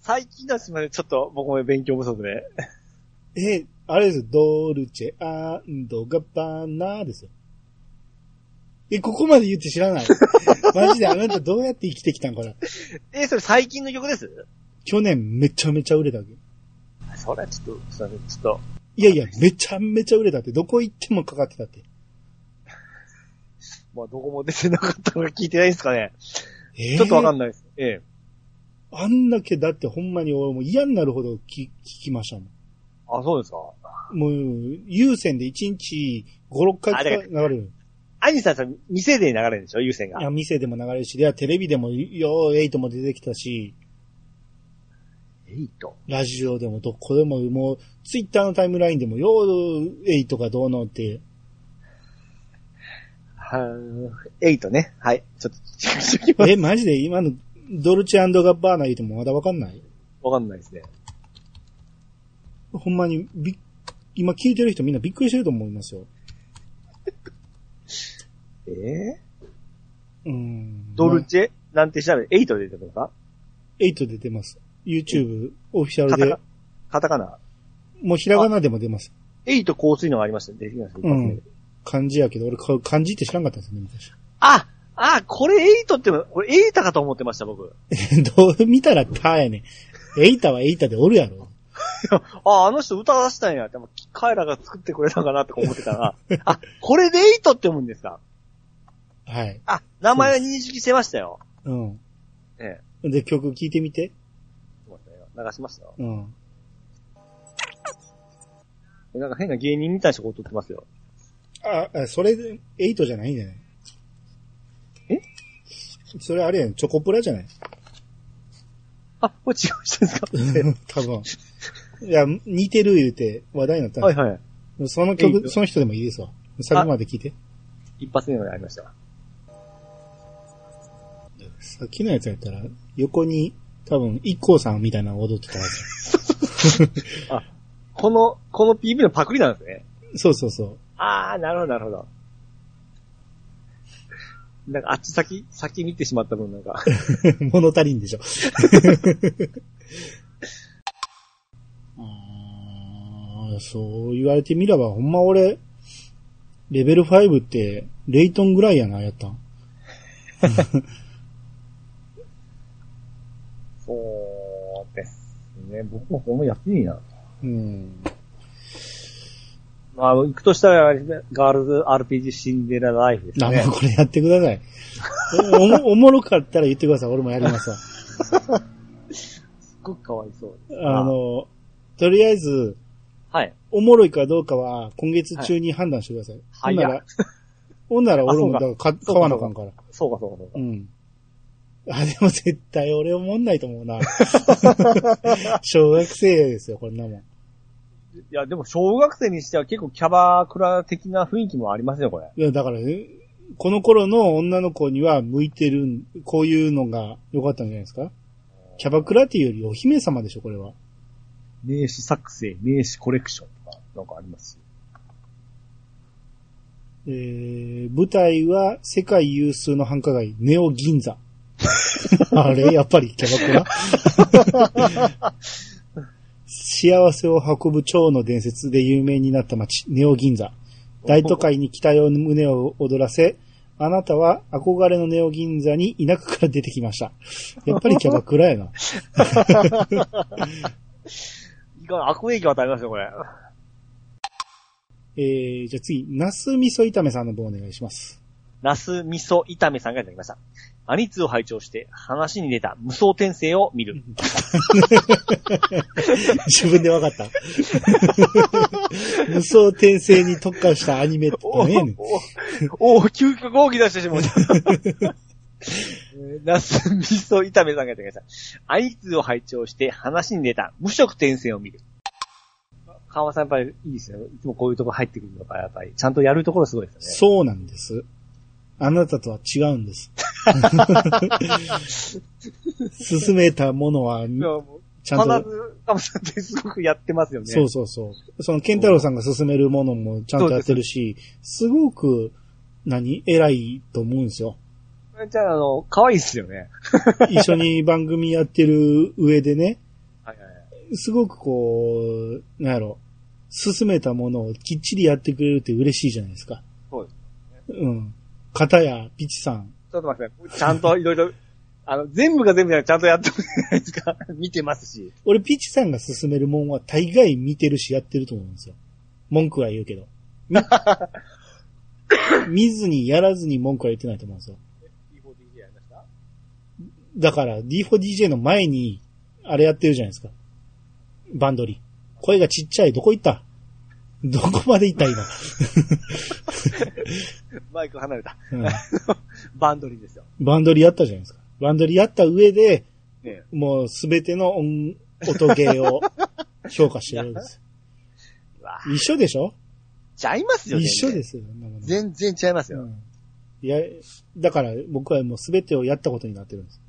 最近のすみません、ちょっと僕も勉強不足で。え、あれですよ、ドルチェ、アンドガバナですよ。え、ここまで言って知らない？(laughs) マジであなたどうやって生きてきたんかな。え、それ最近の曲です？去年めちゃめちゃ売れたわけ。それはちょっと、すいません、ちょっと、いやいや、めちゃめちゃ売れたって、どこ行ってもかかってたって。(laughs) まあ、どこも出てなかったのが聞いてないんですかね。えー？ちょっとわかんないです。ええ。あんだけだってほんまに俺もう嫌になるほど聞聞きましたもん。あ、そうですか。もう、有線で1日5、6回流れる。アニさん店で流れるんでしょ？優先がい。や、店でも流れるし、いや、テレビでも、よう、エイトも出てきたし、エイト？ラジオでもどこでも、もう、ツイッターのタイムラインでも、よう、エイトがどうのって、はーエイトね。はい。ちょっと、チェックしておきます。え、マジで今の、ドルチェガッバーナ言うてもまだわかんないわかんないですね。ほんまに、びっ、今聞いてる人みんなびっくりしてると思いますよ。ええうん。ドルチェ、なんて調べて、エイトで出てるのか？エイトで出ます。YouTube、オフィシャルでカタカ、ナ？もうひらがなでも出ます。エイト香水のがありましたね。出てきました、一発目で漢字やけど、俺か漢字って知らんかったんですよね、昔。ああ、これエイトって、これエイタかと思ってました、僕。(laughs) どう見たらタやねん。エイタはエイタでおるやろ。(laughs) あ、あの人歌出したんや。でも、彼らが作ってくれたかなって思ってたら、あ、これでエイトって読むんですか？はい。あ、名前は認識してましたよ。うん。えで、曲聴いてみて。え。流しましたよ。うん。えなんか変な芸人みたいな人が撮ってますよ。あ、あそれで、エイトじゃないんじゃないえ？それあれやん、チョコプラじゃない？あ、これ違う人ですか多分。いや、似てる言うて話題になったはいはい。その曲、ト？その人でもいいですわ。先まで聞いて。一発目のがありました。さっきのやつやったら、横に、多分、一光さんみたいなの踊ってたはず。(laughs) この、この PV のパクリなんですね。そうそうそう。あー、なるほど、なるほど。なんか、あっち先、先見てしまった分なんか。(laughs) 物足りんでしょ。(laughs) あーそう言われてみれば、ほんま俺、レベル5って、レイトンぐらいやな、やったん。そうですね。僕もほんまやっていいな。うん。まあ、行くとしたら、ガールズ RPG シンデレラライフですね。これやってください。おもおもろかったら言ってください。俺もやりますわ。すっごくかわいそうです。あの、とりあえず、はい。おもろいかどうかは、今月中に判断してください。ほんなら、ほんなら俺もだからか買わなあかんから。そうか、そうか、そうか。うん。あ、でも絶対俺思んないと思うな。(laughs) 小学生ですよ、こんなもん。いや、でも小学生にしては結構キャバクラ的な雰囲気もありますよ、これ。いや、だからね、この頃の女の子には向いてる、こういうのが良かったんじゃないですか？キャバクラっていうよりお姫様でしょ、これは。名刺作成、名刺コレクションとか、なんかあります？えー、舞台は世界有数の繁華街、ネオ銀座。(laughs) あれやっぱりキャバクラ？幸せを運ぶ蝶の伝説で有名になった街、ネオ銀座。大都会に期待を胸を躍らせ、あなたは憧れのネオ銀座に田舎から出てきました。やっぱりキャバクラやな。いかん、悪影響与えますよ、これ。えー、じゃあ次、ナス味噌炒めさんの分お願いします。ナス味噌炒めさんがいただきました。アニツを拝聴して話に出た無双転生を見る。(laughs) 自分で分かった。(laughs) 無双転生に特化したアニメってねん。おお究極奥義出してしまう。えーナス味噌炒めさんがいただきました。アニツを拝聴して話に出た無色転生を見る。川さんやっぱりいいですよ。いつもこういうとこ入ってくるのがやっぱり、ちゃんとやるところすごいですよね。そうなんです。あなたとは違うんです。進めたものは、ちゃんと、必ず、川さんってすごくやってますよね。そうそうそう。その、ケンタロウさんが進めるものもちゃんとやってるし、すごく、何偉いと思うんですよ。じゃあ、あの、可愛いっすよね。一緒に番組やってる上でね、はいはいはい。すごくこう、なんやろ、進めたものをきっちりやってくれるって嬉しいじゃないですか。そうです。うん。片や、ピチさん。ちょっと待ってください。ちゃんといろいろ、(laughs) あの、全部が全部じゃなくてちゃんとやってるじゃないですか？(laughs) 見てますし。俺、ピチさんが進めるもんは大概見てるしやってると思うんですよ。文句は言うけど。み (laughs) 見ずにやらずに文句は言ってないと思うんですよ。D4DJ やりました？だから D4DJ の前に、あれやってるじゃないですか。バンドリ。声がちっちゃい。どこ行った？どこまで行った今。(laughs) マイク離れた。うん (laughs) バンドリーですよ。バンドリやったじゃないですか。バンドリやった上で、ねもうすべての音 (laughs) 音ゲーを評価してるんです。うわ一緒でしょ？ちゃいますよね。。一緒ですすよ。全然ちゃいますよ。うんいや、だから僕はもう全てをやったことになってるんです。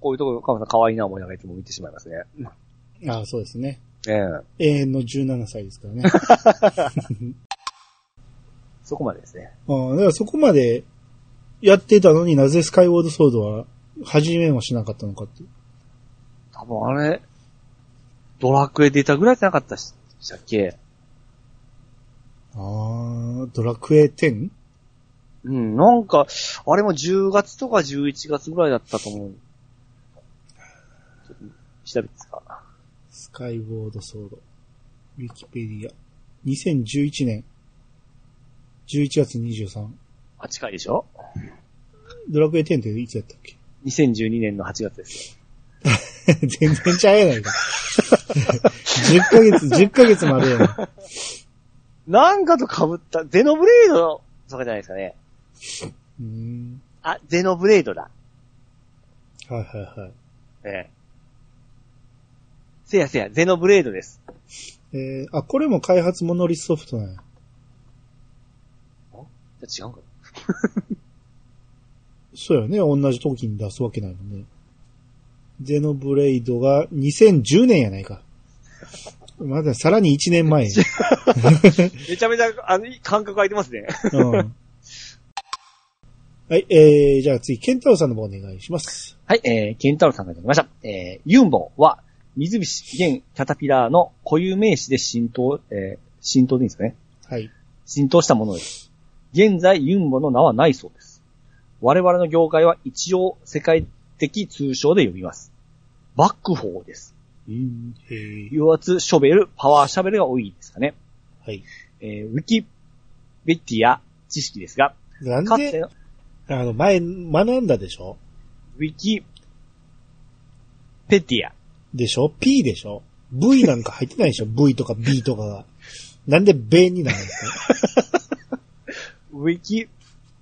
こういうところ、カマさん可愛いな思いながらいつも見てしまいますね。ああ、そうですね。ええ永遠の17歳ですからね。(laughs) そこまでですね。ああだからそこまでやってたのになぜスカイウォードソードは始めはしなかったのかっていう。多分あれ、ドラクエ出たぐらいじゃなかったししたっけ？ああ、ドラクエ 10? うん、なんか、あれも10月とか11月ぐらいだったと思う。調べてですか？スカイウォードソード。ウィキペディア。2011年。11月23。あ、近いでしょ？ドラクエ10っていつやったっけ ?2012 年の8月です (laughs) 全然ちゃうやないか。10ヶ月、10ヶ月もあるやん。よ。なんかと被った、ゼノブレードとかじゃないですかね。うーん。あ、ゼノブレードだ。はいはいはい。ええ。せやせや、ゼノブレードです。えー、あ、これも開発モノリスソフトなんや。じゃあ違うんか (laughs) そうやね。同じ時に出すわけないもんね。ゼノブレイドが2010年やないか。まださらに1年前や。(laughs) めちゃめちゃ、あの、感覚空いてますね。うん。はい、えー、じゃあ次、ケンタロウさんの方お願いします。はい、えー、ケンタロウさんがいただきました。えー、ユンボは、水菱現キャタピラーの固有名詞で浸透、えー、浸透でいいんですかねはい。浸透したものです。現在、ユンボの名はないそうです。我々の業界は一応世界的通称で呼びます。バックホーです。うん、えー、油圧ショベル、パワーシャベルが多いですかね。はい。えー、ウィキベティア知識ですが、なんで、あの、前、学んだでしょ？ウィキペティア。でしょ ?P でしょ ?V なんか入ってないでしょ ?V とか B とかが。なんでベになるんですウィキ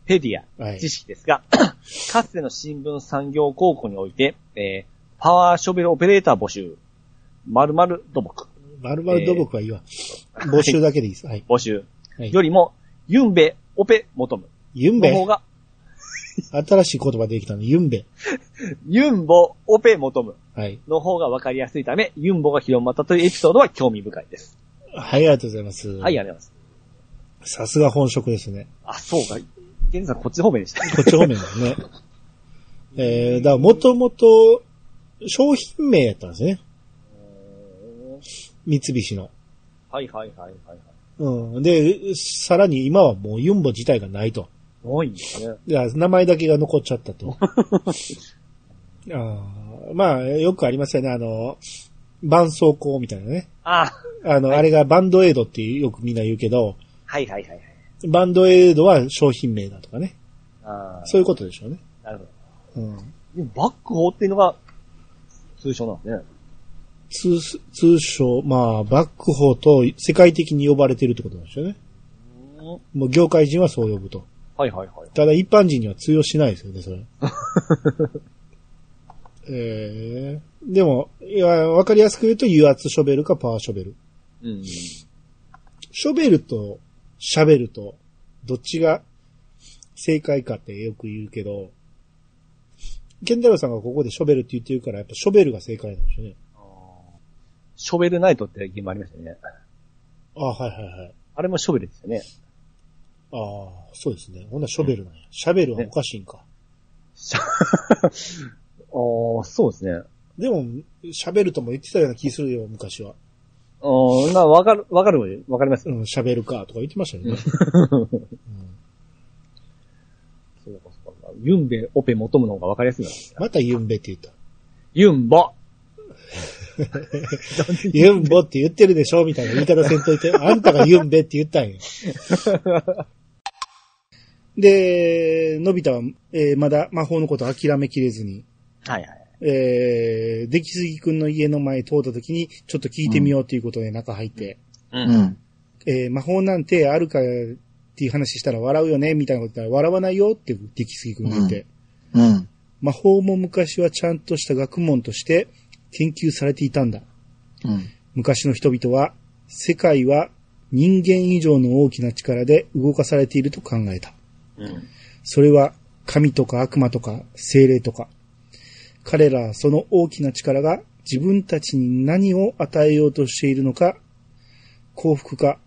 ペディアかはい。知識ですが、(coughs) かつての新聞産業高校において、えー、パワーショベルオペレーター募集、〇〇土木まるまる土木はいいわ。募集だけでいいです。はい。募集はい。よりも、ユンベオペ求むユンベ？の方が、新しい言葉できたの。ユンベ。ユンボオペ求むはい。の方がわかりやすいため、ユンボが広まったというエピソードは興味深いです。はい、ありがとうございます。はい、ありがとうございます。さすが本職ですね。あ、そうか。ケンさんこっち方面でした。こっち方面だよね。(laughs) えー、だからもともと商品名やったんですね。三菱の。はいはいはいはいはい。うん。で、さらに今はもうユンボ自体がないと。多いんですね。いや名前だけが残っちゃったと。(laughs) あーまあ、よくありますよね。あの、絆創膏みたいなね。ああの、あれがバンドエイドってよくみんな言うけど、はいはいはいはい。バンドエイドは商品名だとかね。あそういうことでしょうね。なるほど。うん。でもバックホーっていうのが、通称なんですね。通、通称、まあ、バックホーと世界的に呼ばれてるってことなんですよね。もう業界人はそう呼ぶと。はいはいはい。ただ一般人には通用しないですよね、それ。(laughs) えー、でも、いや、わかりやすく言うと油圧ショベルかパワーショベル。うん。ショベルとシャベルと、どっちが正解かってよく言うけど、ケンタロウさんがここでショベルって言ってるから、やっぱショベルが正解なんですよね。ショベルナイトってゲームありましたよね。あはいはいはい。あれもショベルですよね。ああ、そうですね。ほんならショベルなんや。シャベルはおかしいんか。(laughs) ああ、そうですね。でも、シャベルとも言ってたような気するよ、昔は。うん、な、わかる、わかる、わかります。うん、シャベルかとか言ってましたよね。そうかそうか。ユンベ、オペ、求むの方がわかりやすいな。またユンベって言った。ユンボ (laughs) ユンボって言ってるでしょみたいな言い方せんといて。あんたがユンベって言ったんや。(laughs) で、のび太は、えーまだ魔法のこと諦めきれずに、はいはい。えー、出来すぎくんの家の前通った時に、ちょっと聞いてみようということで中入って、う。うんん。えー魔法なんてあるかっていう話したら笑うよねみたいなこと言ったら笑わないよって出来すぎくんが言って、うん。魔法も昔はちゃんとした学問として研究されていたんだ。うん。昔の人々は、世界は人間以上の大きな力で動かされていると考えた。うん。それは神とか悪魔とか精霊とか。彼らはその大きな力が自分たちに何を与えようとしているのか、幸福か、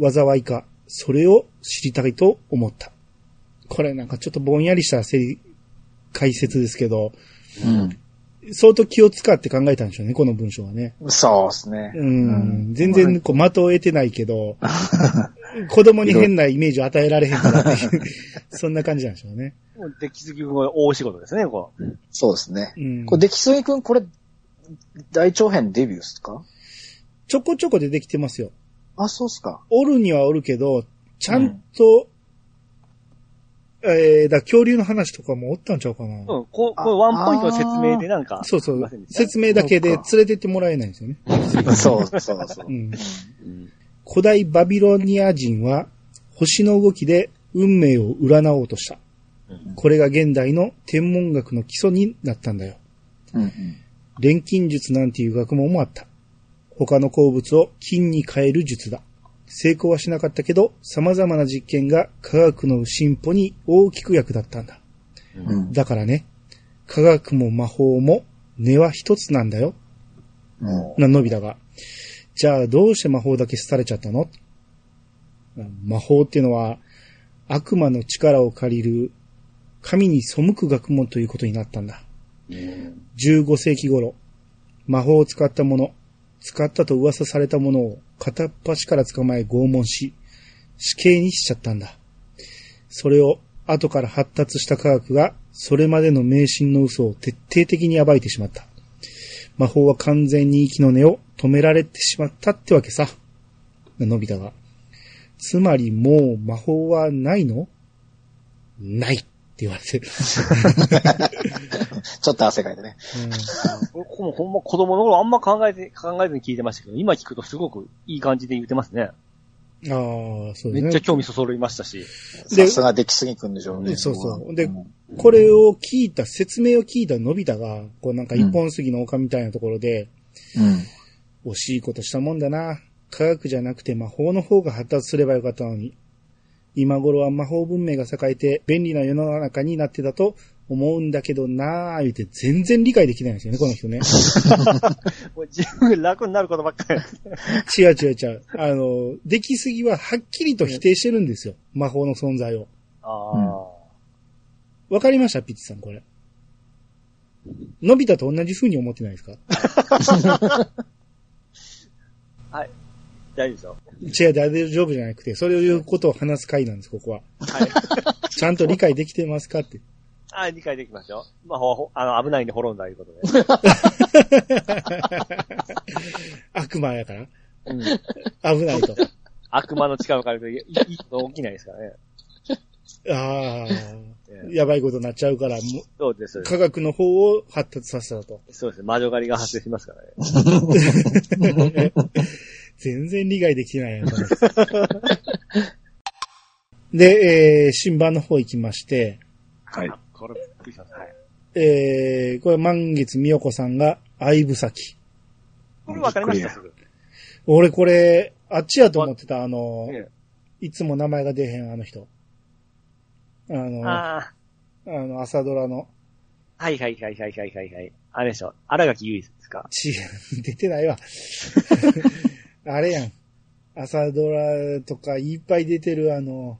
災いか、それを知りたいと思った。これなんかちょっとぼんやりした解説ですけど、うん。相当気を使って考えたんでしょうね、この文章はね。そうですね。うん、全然こう的を得てないけど、(laughs) (laughs) 子供に変なイメージを与えられへんからっていう、(laughs) そんな感じなんでしょうね。もう出来すぎ君は大仕事ですね、こう。そうですね。うん、これ、出来すぎくん、これ、大長編デビューっすか？ちょこちょこ出てきてますよ。あ、そうっすか。おるにはおるけど、ちゃんと、えー、だ恐竜の話とかもおったんちゃうかな。うん、ここれワンポイントの説明でなんか。そうそう説明だけで連れてってもらえないんですよね。そうそうそうう。ん、うん古代バビロニア人は星の動きで運命を占おうとした。うんこれが現代の天文学の基礎になったんだよ。うんうん。錬金術なんていう学問もあった。他の鉱物を金に変える術だ。成功はしなかったけど、様々な実験が科学の進歩に大きく役立ったんだ。うん。だからね、科学も魔法も根は一つなんだよ。うん。な、のび太が。じゃあどうして魔法だけ廃れちゃったの？魔法っていうのは悪魔の力を借りる神に背く学問ということになったんだ。15世紀頃、魔法を使ったもの、使ったと噂されたものを片っ端から捕まえ拷問し、死刑にしちゃったんだ。それを後から発達した科学がそれまでの迷信の嘘を徹底的に暴いてしまった。魔法は完全に息の根を止められてしまったってわけさ。のび太が。つまりもう魔法はないの？ないって言われてる。(laughs) ちょっと汗かいてね。(laughs) ここもほんま子供の頃あんま考えて、考えずに聞いてましたけど、今聞くとすごくいい感じで言ってますね。うん、ああ、そうですね。めっちゃ興味そそりましたし。でさすが出来すぎくんでしょうね。そうそうでんこれを聞いた、説明を聞いたのび太が、こうなんか一本杉の丘みたいなところで、うん。惜しいことしたもんだな。科学じゃなくて魔法の方が発達すればよかったのに。今頃は魔法文明が栄えて便利な世の中になってたと思うんだけどなぁ、言って全然理解できないんですよね、この人ね。(laughs) もう自分が楽になることばっかり。違う違う違う。あの、出来すぎははっきりと否定してるんですよ。魔法の存在を。ああ。わかりましたピッチさん、これ。のび太と同じ風に思ってないですか？はい。大丈夫ですよ。違う、大丈夫じゃなくて、そういうことを話す回なんです、ここは。はい。ちゃんと理解できてますかって。あ理解できますよ。まあ、ほ、ほあの、危ないんで滅んだいうことで。悪魔やからうん。危ないと。悪魔の力を借りると、いいこと起きないですからね。ああ、ええやばいことになっちゃうから、もそうです、そううです。科学の方を発達させたと。そうです。魔女狩りが発生しますからね。(laughs) 全然理解できてないやんこの人で、えー、新版の方行きまして、はい。あこれ、びっくりします。はい。えー、これ満月美代子さんが相武咲。これわかりました、すぐ。俺これ、あっちやと思ってた、あの、えいつも名前が出へんあの人。あえの、あああ。の、朝ドラの、はいはいはいはいはいはいはい。あれでしょ。荒垣結衣ですか？ち、出てないわ。(laughs) あれやん。朝ドラとかいっぱい出てるあの、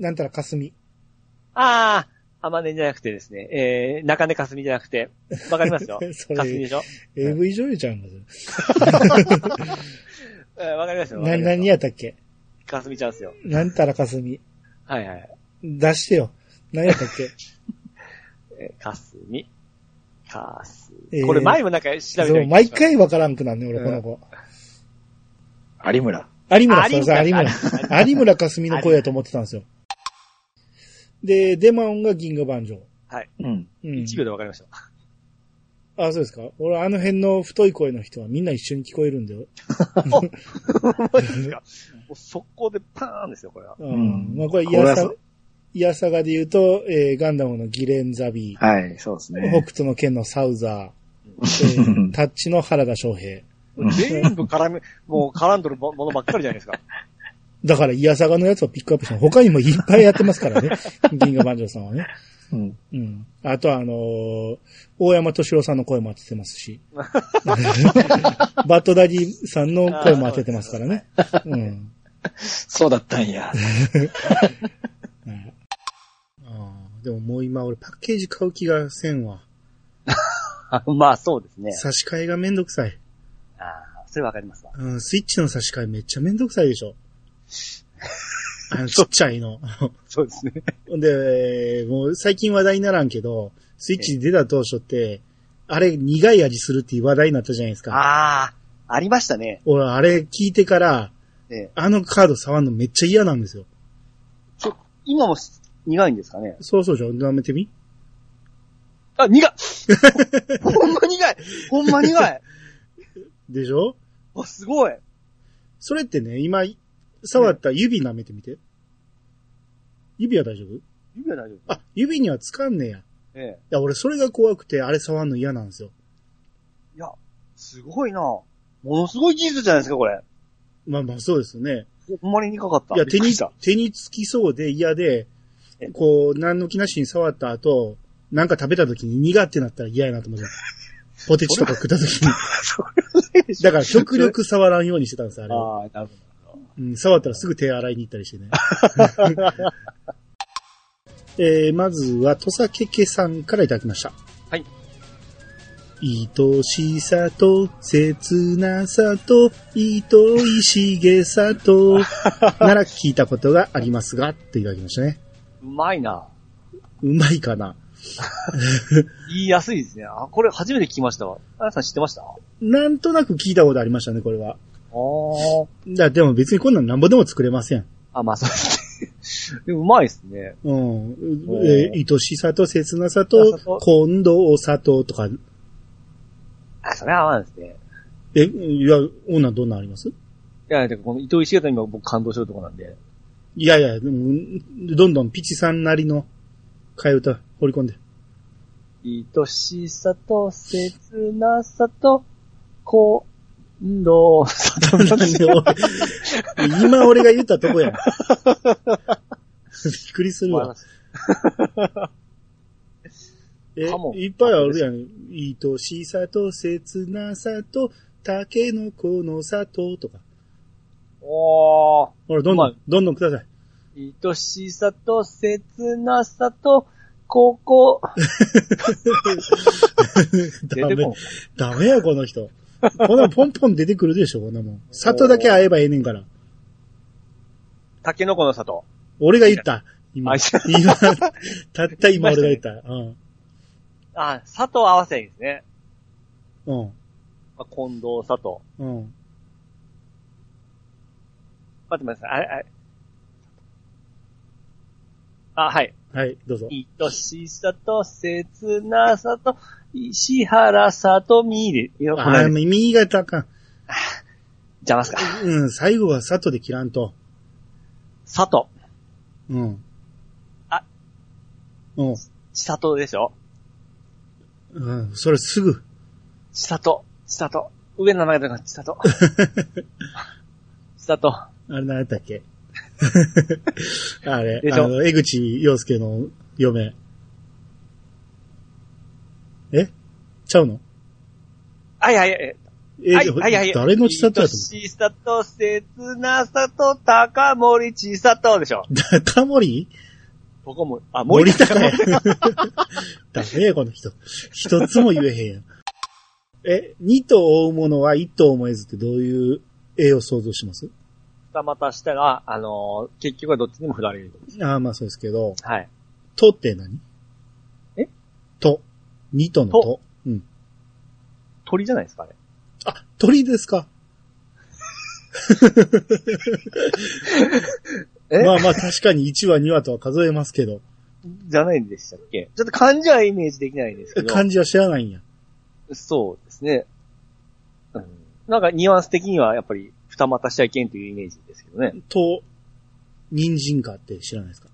なんたらかすみ。ああ、あまねじゃなくてですね、えー、中根かすみじゃなくて、わかりますよ。(laughs) それかすみでしょ？AV 女優ちゃうんかえー (laughs) わかりますよ。な、何やったっけ？かすみちゃんですよ。なんたらかすみ。はいはい。出してよ。何やったっけ？(laughs) えー、かすみ。かすえーこれ前もなんか調べてそう、み毎回わからんくなんね、俺、この子。有村。有村、あそうそう、有有村村。有村かすみの声やと思ってたんですよ。で、デマオンが銀河万丈。はい。うん。うん。1秒でわかりました。あ、そうですか？俺、あの辺の太い声の人はみんな一緒に聞こえるんだよ。マジですかもう速攻でパーンですよ、これは。うん。まあ、これ、イヤサそ、イヤサガで言うと、えーガンダムのギレンザビー、はい、そうです北ね。斗の剣のサウザー、えータッチの原田翔平。全部絡め、もう絡んどるものばっかりじゃないですか。(laughs) だから、イヤサガのやつをピックアップして、他にもいっぱいやってますからね。(laughs) 銀河万丈さんはね。うん。うん。あとは、あのー大山敏郎さんの声も当ててますし。(laughs) バッドダディさんの声も当ててますからね。うん。そうだったんや。でももう今俺パッケージ買う気がせんわ。まあそうですね。差し替えがめんどくさい。ああ、それわかりますわ。うん、スイッチの差し替えめっちゃめんどくさいでしょ。(laughs) あの、ちっちゃいの。(laughs) そうですね。ほんで、もう最近話題にならんけど、スイッチ出た当初って、あれ苦い味するっていう話題になったじゃないですか。ああ、ありましたね。俺、あれ聞いてから、ええあのカード触るのめっちゃ嫌なんですよ。今も苦いんですかね？そうそうじゃん、舐めてみあ、苦いほんま苦いほんま苦い (laughs) でしょ？あ、すごいそれってね、今、触った指舐めてみて。指は大丈夫？指は大丈夫あ、指にはつかんねや。いええ。や、俺それが怖くて、あれ触るの嫌なんですよ。いや、すごいなものすごい技術じゃないですか、これ。まあまあそうですよね。ほんまに苦かった。いや、手に手につきそうで嫌でえ、こう、何の気なしに触った後、なんか食べた時に苦ってなったら嫌やなと思って。ポテチとか食った時に。(laughs) だから極力触らんようにしてたんです、あれを。ああ、なるほうん、触ったらすぐ手洗いに行ったりしてね。(laughs) えー、まずは、土佐けけさんからいただきました。はい。愛しさと、切なさと、糸いしげさと、(laughs) なら聞いたことがありますが、っていただきましたね。ど。うまいなうまいかな。(laughs) 言いやすいですね。あ、これ初めて聞きましたわ。あやさん知ってました？あなんとなく聞いたことありましたね、これは。あ。だでも別にこんなんなんぼでも作れません。あ、まあそうですね。でもうまいですね。うん。おえー愛しさと切なさ切となさと、今度お砂糖とか、あ、それは合わんですね。え、いや、女どんなんあります？いや、てかこの糸井重太に今僕感動してるとこなんで。いやいや、でもどんどんピチさんなりの替え歌放り込んで。愛しさと切なさと、今度、なんで俺今俺が言ったとこやん。びっくりするわ。(laughs) えいっぱいあるやん。愛しさと切なさと、タケノコの砂糖とか。おー。ほら、どんどまん、どんどんください。愛しさと切なさと、ここ、出 (laughs) ダメ。ダメや、この人。(laughs) こんなポンポン出てくるでしょ、こんなもん。砂糖だけ会えばええねんから。タケノコの里。俺が言った。今あ。今、(laughs) たった今俺が言った。(laughs) うん。あ、佐藤合わせいいですね。うん。まあ、近藤佐藤。うん。待ってください。あれ、あれ。あ、はい。はい、どうぞ。愛しさと切なさと、石原さとみで、いや、こあー、れ、もう右があかん。邪魔っすか。うん、最後は砂糖で切らんと。佐藤。うん。あ。うん。千里でしょうん、それすぐ。千里。千里。上の名前だから千里。(laughs) 千里。あれ何やったっけ？(laughs) あれ、でしょあの、江口洋介の嫁。え？ちゃうの？はいはいはい。え、はいはいはい。誰の千里やと愛しさと切なさと高森千里でしょ思う (laughs) 高森？高森、あ、森森高高や。(laughs) ダメや、この人。一つも言えへんやん。え、二頭追うものは一頭思えずってどういう絵を想像します？二股したら、あのー結局はどっちにも振られる。ああ、まあそうですけど、はい。とって何？え？と。二頭のと？と。うん。鳥じゃないですかね。あ、鳥ですか？え？まあまあ確かに1話2話とは数えますけど、じゃないんでしたっけ？ちょっと漢字はイメージできないんですけど。漢字は知らないんや。そうですね。うん。なんかニュアンス的にはやっぱり二股しちゃいけんというイメージですけどね。と、人参かって知らないですか？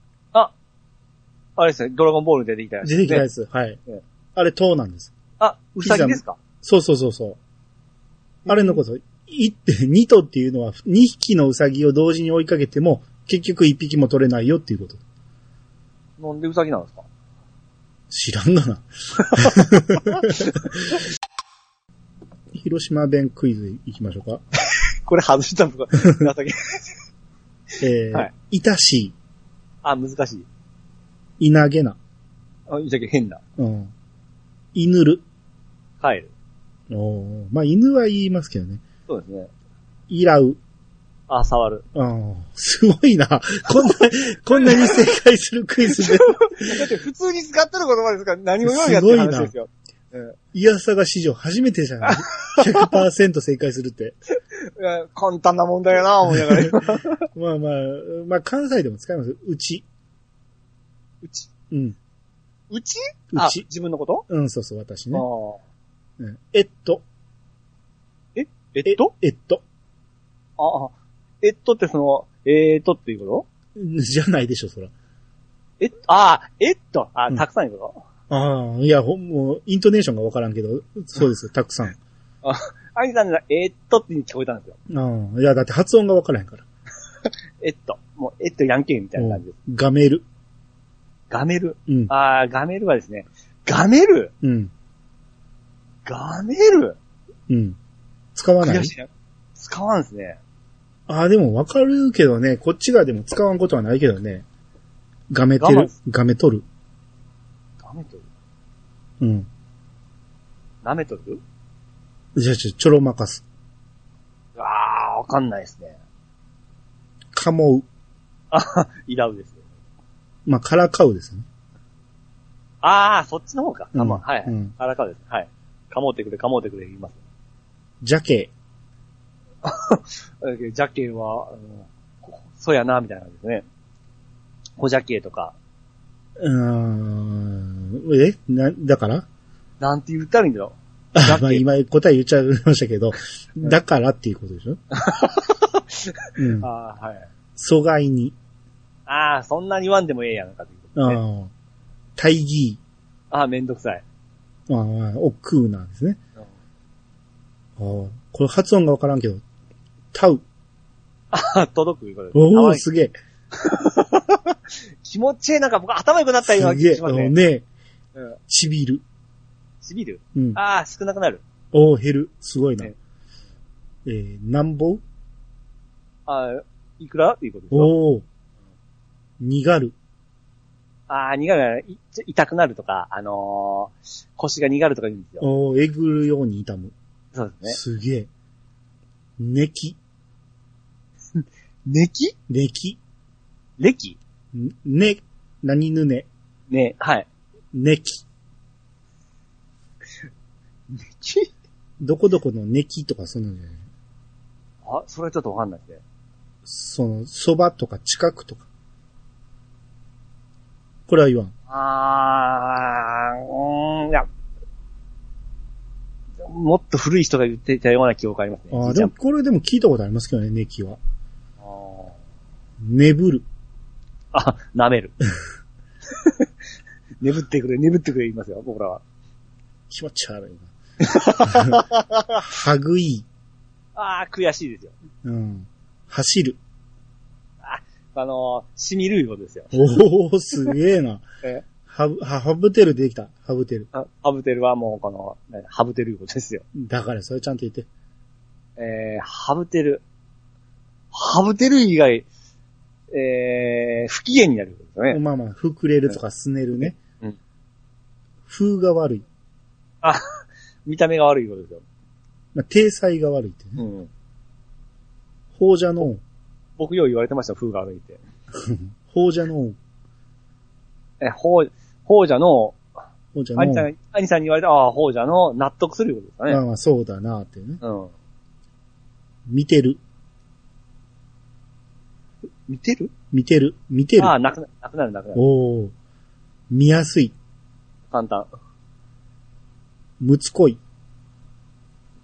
あれですね、ドラゴンボールに出てきたやつ、出てきたやつ。はいね。あれ、塔なんです。あ、うさぎですか？そうそうそうそう。あれのこと、いって、2頭っていうのは、2匹のウサギを同時に追いかけても、結局1匹も取れないよっていうこと。なんでうさぎなんですか？知らんがな。(laughs) 広島弁クイズいきましょうか。(laughs) これ外したのか？情けえー、(laughs) はいいたしあ、難しい。い、いなげな、あ、いいじゃけ変な。うん。いぬる。帰る。おーまあ、犬は言いますけどね。そうですね。いらう。あ、触る。あーすごいな。こんな、(laughs) こんなに正解するクイズで。だって普通に使ってる言葉ですから何を言うんやっていう話ですよ。うんいやさが史上初めてじゃない (laughs) ?100% 正解するって。いや簡単な問題やな、思いながら。(laughs) まあまあ、まあ関西でも使います。うち。うちうん。うち？うち。あ自分のこと？うん、そうそう、私ね。あうん、えっと。ーえっと？えっと。ああ、えっとってその、えーっとっていうこじゃないでしょ、そら。とえっああ、えっと？あうんたくさんいうこああ、いや、ほん、もう、イントネーションがわからんけど、そうですよ、たくさん。とアニさんがえっとって聞こえたんですよ。ああ、いや、だって発音がわからへんから。(laughs) えっと。もう、えっとやんけみたいな感じです。ガメル。ガメル。うん。ああ、ガメルはですね、ガメル？うん。ガメル？うん。使わない？いな。使わんですね。ああ、でもわかるけどね、こっちがでも使わんことはないけどね。ガメてる？ガメ取る？ガメとる？うん。舐めとる？じゃあ、ちょ、ちょろまかす。ああ、わかんないですね。かもう。あイラウです。まあ、からかうですね。ああ、そっちの方か。うんかま、はい。うんあらかです。はい。かもうてくれ、かもうてくれ言います。ジャケ。(laughs) えージャケは、あのそうやな、みたいな感じですね。小ジャケとか、うーん。え？な、だから？なんて言ったらいいんだろあジャケまあ今答え言っちゃいましたけど、だからっていうことでしょ？(laughs) うんう。。ああ、はい。阻害に。ああ、そんなに言わんでもええやんかということね。あ。大義。ああ、めんどくさい。ああ、億劫なんですね。ああ。これ発音がわからんけど、タウ。あ届く？いうことです。おお、すげえ。(laughs) 気持ちいい、なんか僕頭良くなったような。気がしますね。ねえ。うん。ちびる。しびる？うん。ああ、少なくなる。おー、減る。すごいな。ねえー、なんぼ？ああ、いくら？っていうことでしょおー。にがる。ああ、苦る、い痛くなるとか、あのー腰が苦るとか言うんですよ。おー、えぐるように痛む。そうですね。すげえ。ねき。ネキねき。レキんね、何ぬね。ね、はい。ねき。ネキどこどこのねきとかそんなんじゃない？あ、それはちょっとわかんないですね。その、そばとか近くとか。これは言わん。あー、うーん、いや。もっと古い人が言っていたような記憶がありますね。ああ、でもこれでも聞いたことありますけどね、ねきは。あー眠る。あ、舐める。(laughs) 眠ってくれ、眠ってくれ言いますよ、僕らは。気持ち悪いな。(laughs) はぐい。あー、悔しいですよ。うん。走る。あのー、しみるいうですよ。おおすげえな。(laughs) え？はぶ、は、ハブテルできた？ハブテル。あハブテルはもうこの、ねハブテルいうことですよ。だからそれちゃんと言って。えー、ハブテル。ハブテル以外、えー、不機嫌になることですよね。まあまあ、膨れるとかすねるね。うん風が悪い。あ、(laughs) 見た目が悪いことですよ。まあ、体裁が悪いってね。うん。ほうじゃのう。僕よう言われてました、風が悪いって。(laughs) ほうじゃのう。え、ほう、ほうじゃの、じゃのう。兄さん、兄さんに言われた、ああ、ほうじゃの、納得することですかね。まあまあ、そうだなってね。うん。見てる。見てる？見てる。見てる。ああ、なくな、なくなる、なくなる。おお見やすい。簡単。むつこい。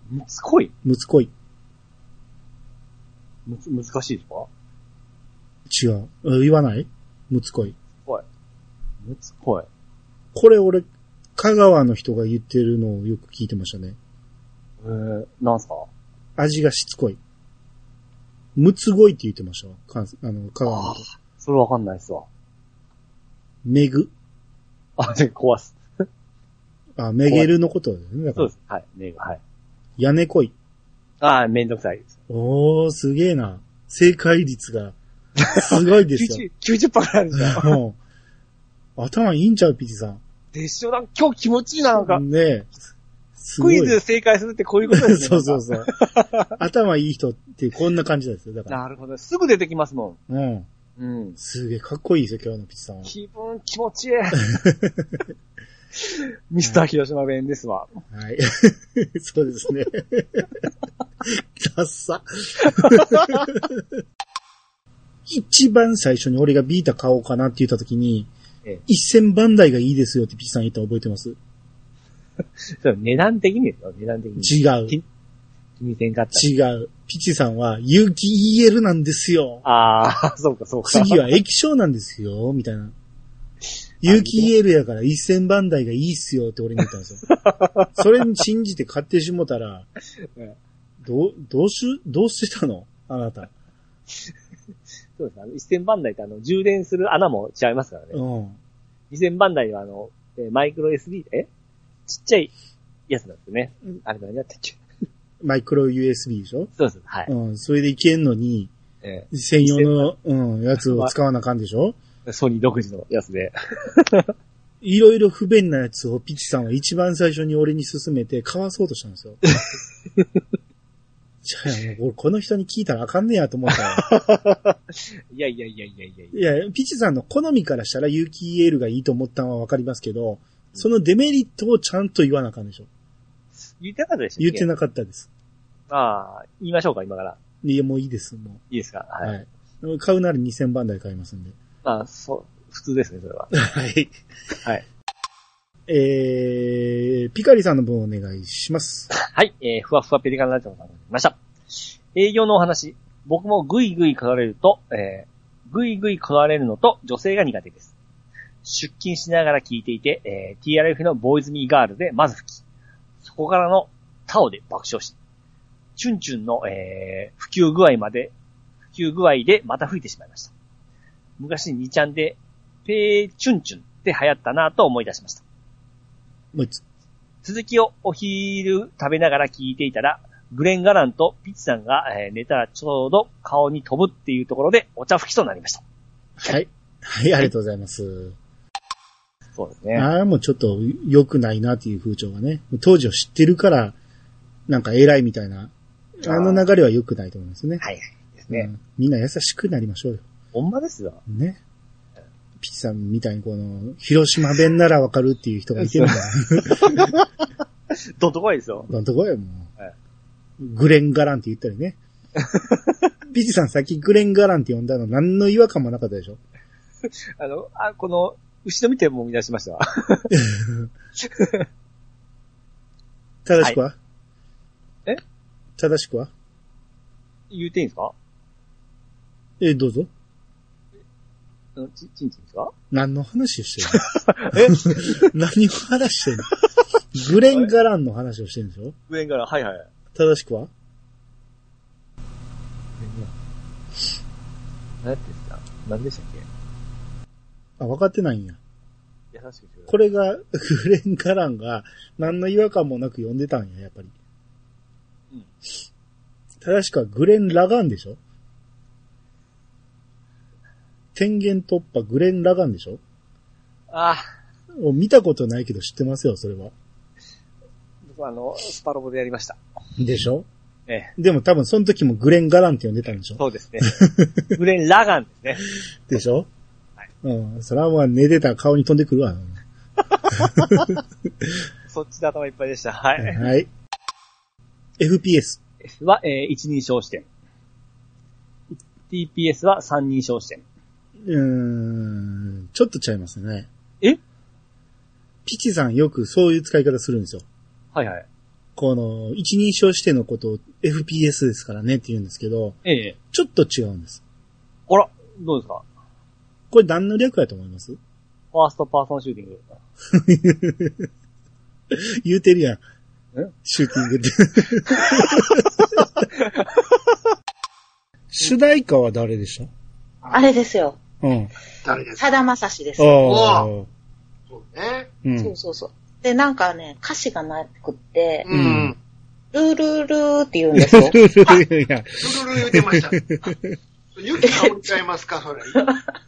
むつこい？むつこい。むつ、難しいですか？違う。あ言わない？むつこい。おい。むつこい。これ俺、香川の人が言ってるのをよく聞いてましたね。えー、なんすか？味がしつこい。むつごいって言ってましたわ。関あの、香川の人。それわかんないっすわ。めぐ。あ、で、壊す。あ、めげるのことだよね。だからそうで、す。はい。ねはい。屋根こい。あーめんどくさいです。おー、すげえな。正解率が、すごいですよ。(laughs) 90、90%ぐらいあるんですよ。もう、頭いいんちゃう、ピチさん。でしょ？な今日気持ちいいな、なんか。ねえ。クイズ正解するってこういうことですね。(laughs) そうそうう。そう。頭いい人ってこんな感じですよ。だから。なるほど。すぐ出てきますもうん。ん。うん。すげえかっこいいですよ、今日のピチさんは。気分気持ちいい。(laughs) ミスター広島弁ですわ。はい。そうですね。ダッサ。一番最初に俺がビータ買おうかなって言った時に、ええ一千番台がいいですよってピチさん言ったの覚えてます？値段的にですよ、値段的に。違う。気にせんかった。違う。ピチさんは、有機 EL なんですよ。ああ、そうか、そうか。次は液晶なんですよ、みたいな。有機 EL やから一千番台がいいっすよって俺に言ったんですよ。(laughs) それに信じて買ってしもたらええ、どう、どうし、どうしてたの？あなた。(laughs) そうです。あの、1000番台ってあの、充電する穴も違いますからね。うん。2000番台はあの、えーマイクロ SD、え？ちっちゃいやつなんですよねうん。あれ何やったっけ？(laughs) マイクロ USB でしょ？そうです。はい。うん。それでいけんのに、え専用の、うん、やつを使わなあかんでしょ？ーソニー独自のやつで。(laughs) いろいろ不便なやつをピチさんは一番最初に俺に勧めて買わそうとしたんですよ。じゃあ、もう俺この人に聞いたらあかんねやと思ったよ。(laughs) いやいやいやいやいやいや。いや、ピチさんの好みからしたら有機 EL がいいと思ったのはわかりますけど、そのデメリットをちゃんと言わなあかんでしょ。言ってなかったでしたっけ？言ってなかったです。ああ、言いましょうか、今から。いや、もういいです、もいいですか？う。は。はいい。買うなら2000番台買いますんで。まあ、そう、普通ですね、それは。(laughs) はい。はい。えー、ピカリさんの分お願いします。はい、えー、ふわふわペリカンラジオさんが来ました。営業のお話。僕もぐいぐい買われると、えー、ぐいぐい買われるのと女性が苦手です。出勤しながら聞いていて、えー、TRF のボーイズミーガールでまず吹き、そこからのタオで爆笑し、チュンチュンの、えー、普及具合まで、普及具合でまた吹いてしまいました。昔2ちゃんで、ペーチュンチュンって流行ったなと思い出しました。もう一つ。続きをお昼食べながら聞いていたら、グレン・ガランとピッチさんが、えー寝たらちょうど顔に飛ぶっていうところでお茶吹きとなりました。はい。はい、ありがとうございます。そうですね。ああ、もうちょっと良くないなっていう風潮がね。当時を知ってるから、なんか偉いみたいな、あの流れは良くないと思いますね。はいはい。ですね。うんみんな優しくなりましょうよ。ほんまですよ。ね。ピチさんみたいにこの、広島弁ならわかるっていう人がいてるんだ。(laughs) どんとこいですよ。どんとこや、もう。はいグレン・ガランって言ったりね。(laughs) ピチさんさっきグレン・ガランって呼んだの何の違和感もなかったでしょ？(laughs) あの、あ、この、後ろ見ても思い出しましたわ。正しくは、え？正しくは？言うていいんですか？え、どうぞ。うんち、ちんちんですか？何の話をしてるの？(laughs) (laughs) 何を話してんの？グレン・ガランの話をしてるんでしょ？上から、はいはい。正しくは？何やってんですか？何でしたっあ、分かってないんや。け優しくこれが、グレン・ガランが何の違和感もなく読んでたんや、やっぱり。うん。正しくはグレン・ラガンでしょ？天元突破グレン・ラガンでしょ？あもう見たことないけど知ってますよ、それは。僕あの、スパロボでやりました。でしょ？ええ。でも多分その時もグレン・ガランって呼んでたんでしょ？そうですね。(laughs) グレン・ラガンですね。でしょ？はいうん。それはもう寝てたら顔に飛んでくるわ。(laughs) そっちで頭いっぱいでした。はい。はい。FPS。は、えー、一人称視点。TPS は三人称視点。うーん、ちょっとちゃいますね。え？ピチさんよくそういう使い方するんですよ。はいはい。この、一人称視点のことを FPS ですからねって言うんですけど、ええちょっと違うんです。あら、どうですか？これ何の略やと思います？ First Person Shooting。(laughs) 言うてるやんえ？シューティングって。(laughs) 主題歌は誰でしあれですよ。たうん。誰ですさだまさしです。ああ。そうね。うん。そうそうそう。で、なんかね、歌詞がなくって、うんん。ルールールーって言うんですよ。(laughs) ルールルルル言ってました。(laughs) ゆきさおりちゃいますか、それ。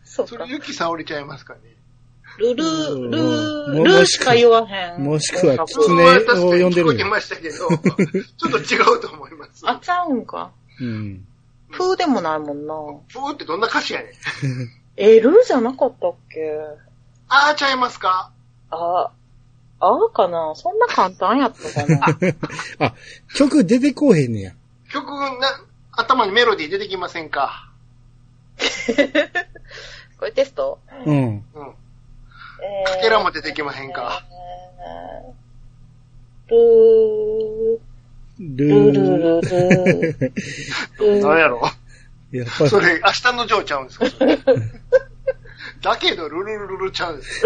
そうかそれ。ゆきさおりちゃいますかね？ルルー、ルルーしか言わへん。もしくはあキそツネを呼んでるましたけど、ちょっと違うと思います。あ、ちゃうんか。うん。プーでもないもんな。ふーってどんな歌詞やねん。え、ルーじゃなかったっけ？あーちゃいますか？あ、あかな？そんな簡単やったかな？(laughs) あ、曲出てこうへんねや。曲な、頭にメロディー出てきませんか？(laughs) これテスト？うん。うん。えかけらも出てきまへんか？えールー、ルールルー。(laughs) 何やろ？やっぱりそれ、明日のジョーちゃうんですか？そ (laughs) れだけど、ルルルルルちゃうんです。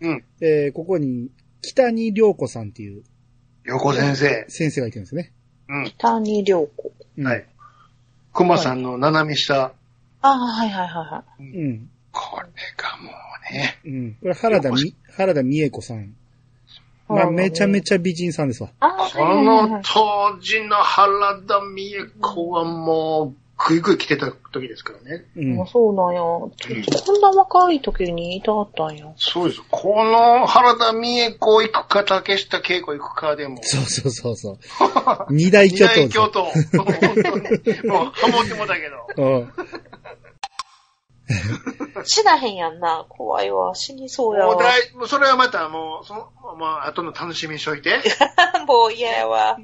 うん。えーここに、北に良子さんっていう横先生。先生がいてるんですね。うん。谷良子。うんはい。熊さんの斜め下。ああ、はいはいはいはうん。これがもうね。うん。これ原田み、原田美恵子さん。まあ、めちゃめちちゃ美人さんですわ。この当時の原田美恵子はもう、ぐいぐい来てた時ですからね。うんあ。そうなんや。ちょこんな若い時にいたかったんや。そうです。この原田美恵子行くか、竹下恵子行くかでも。そうそうそうそう。(laughs) 二大巨頭二大ですよ京都。本当にもう、ハモってもだけど。(laughs) うん。(laughs) 死なへんやんな。怖いわ。死にそうやわ。もう大、もうそれはまたもう、その、まあ、後の楽しみにしといて。もう嫌やわ。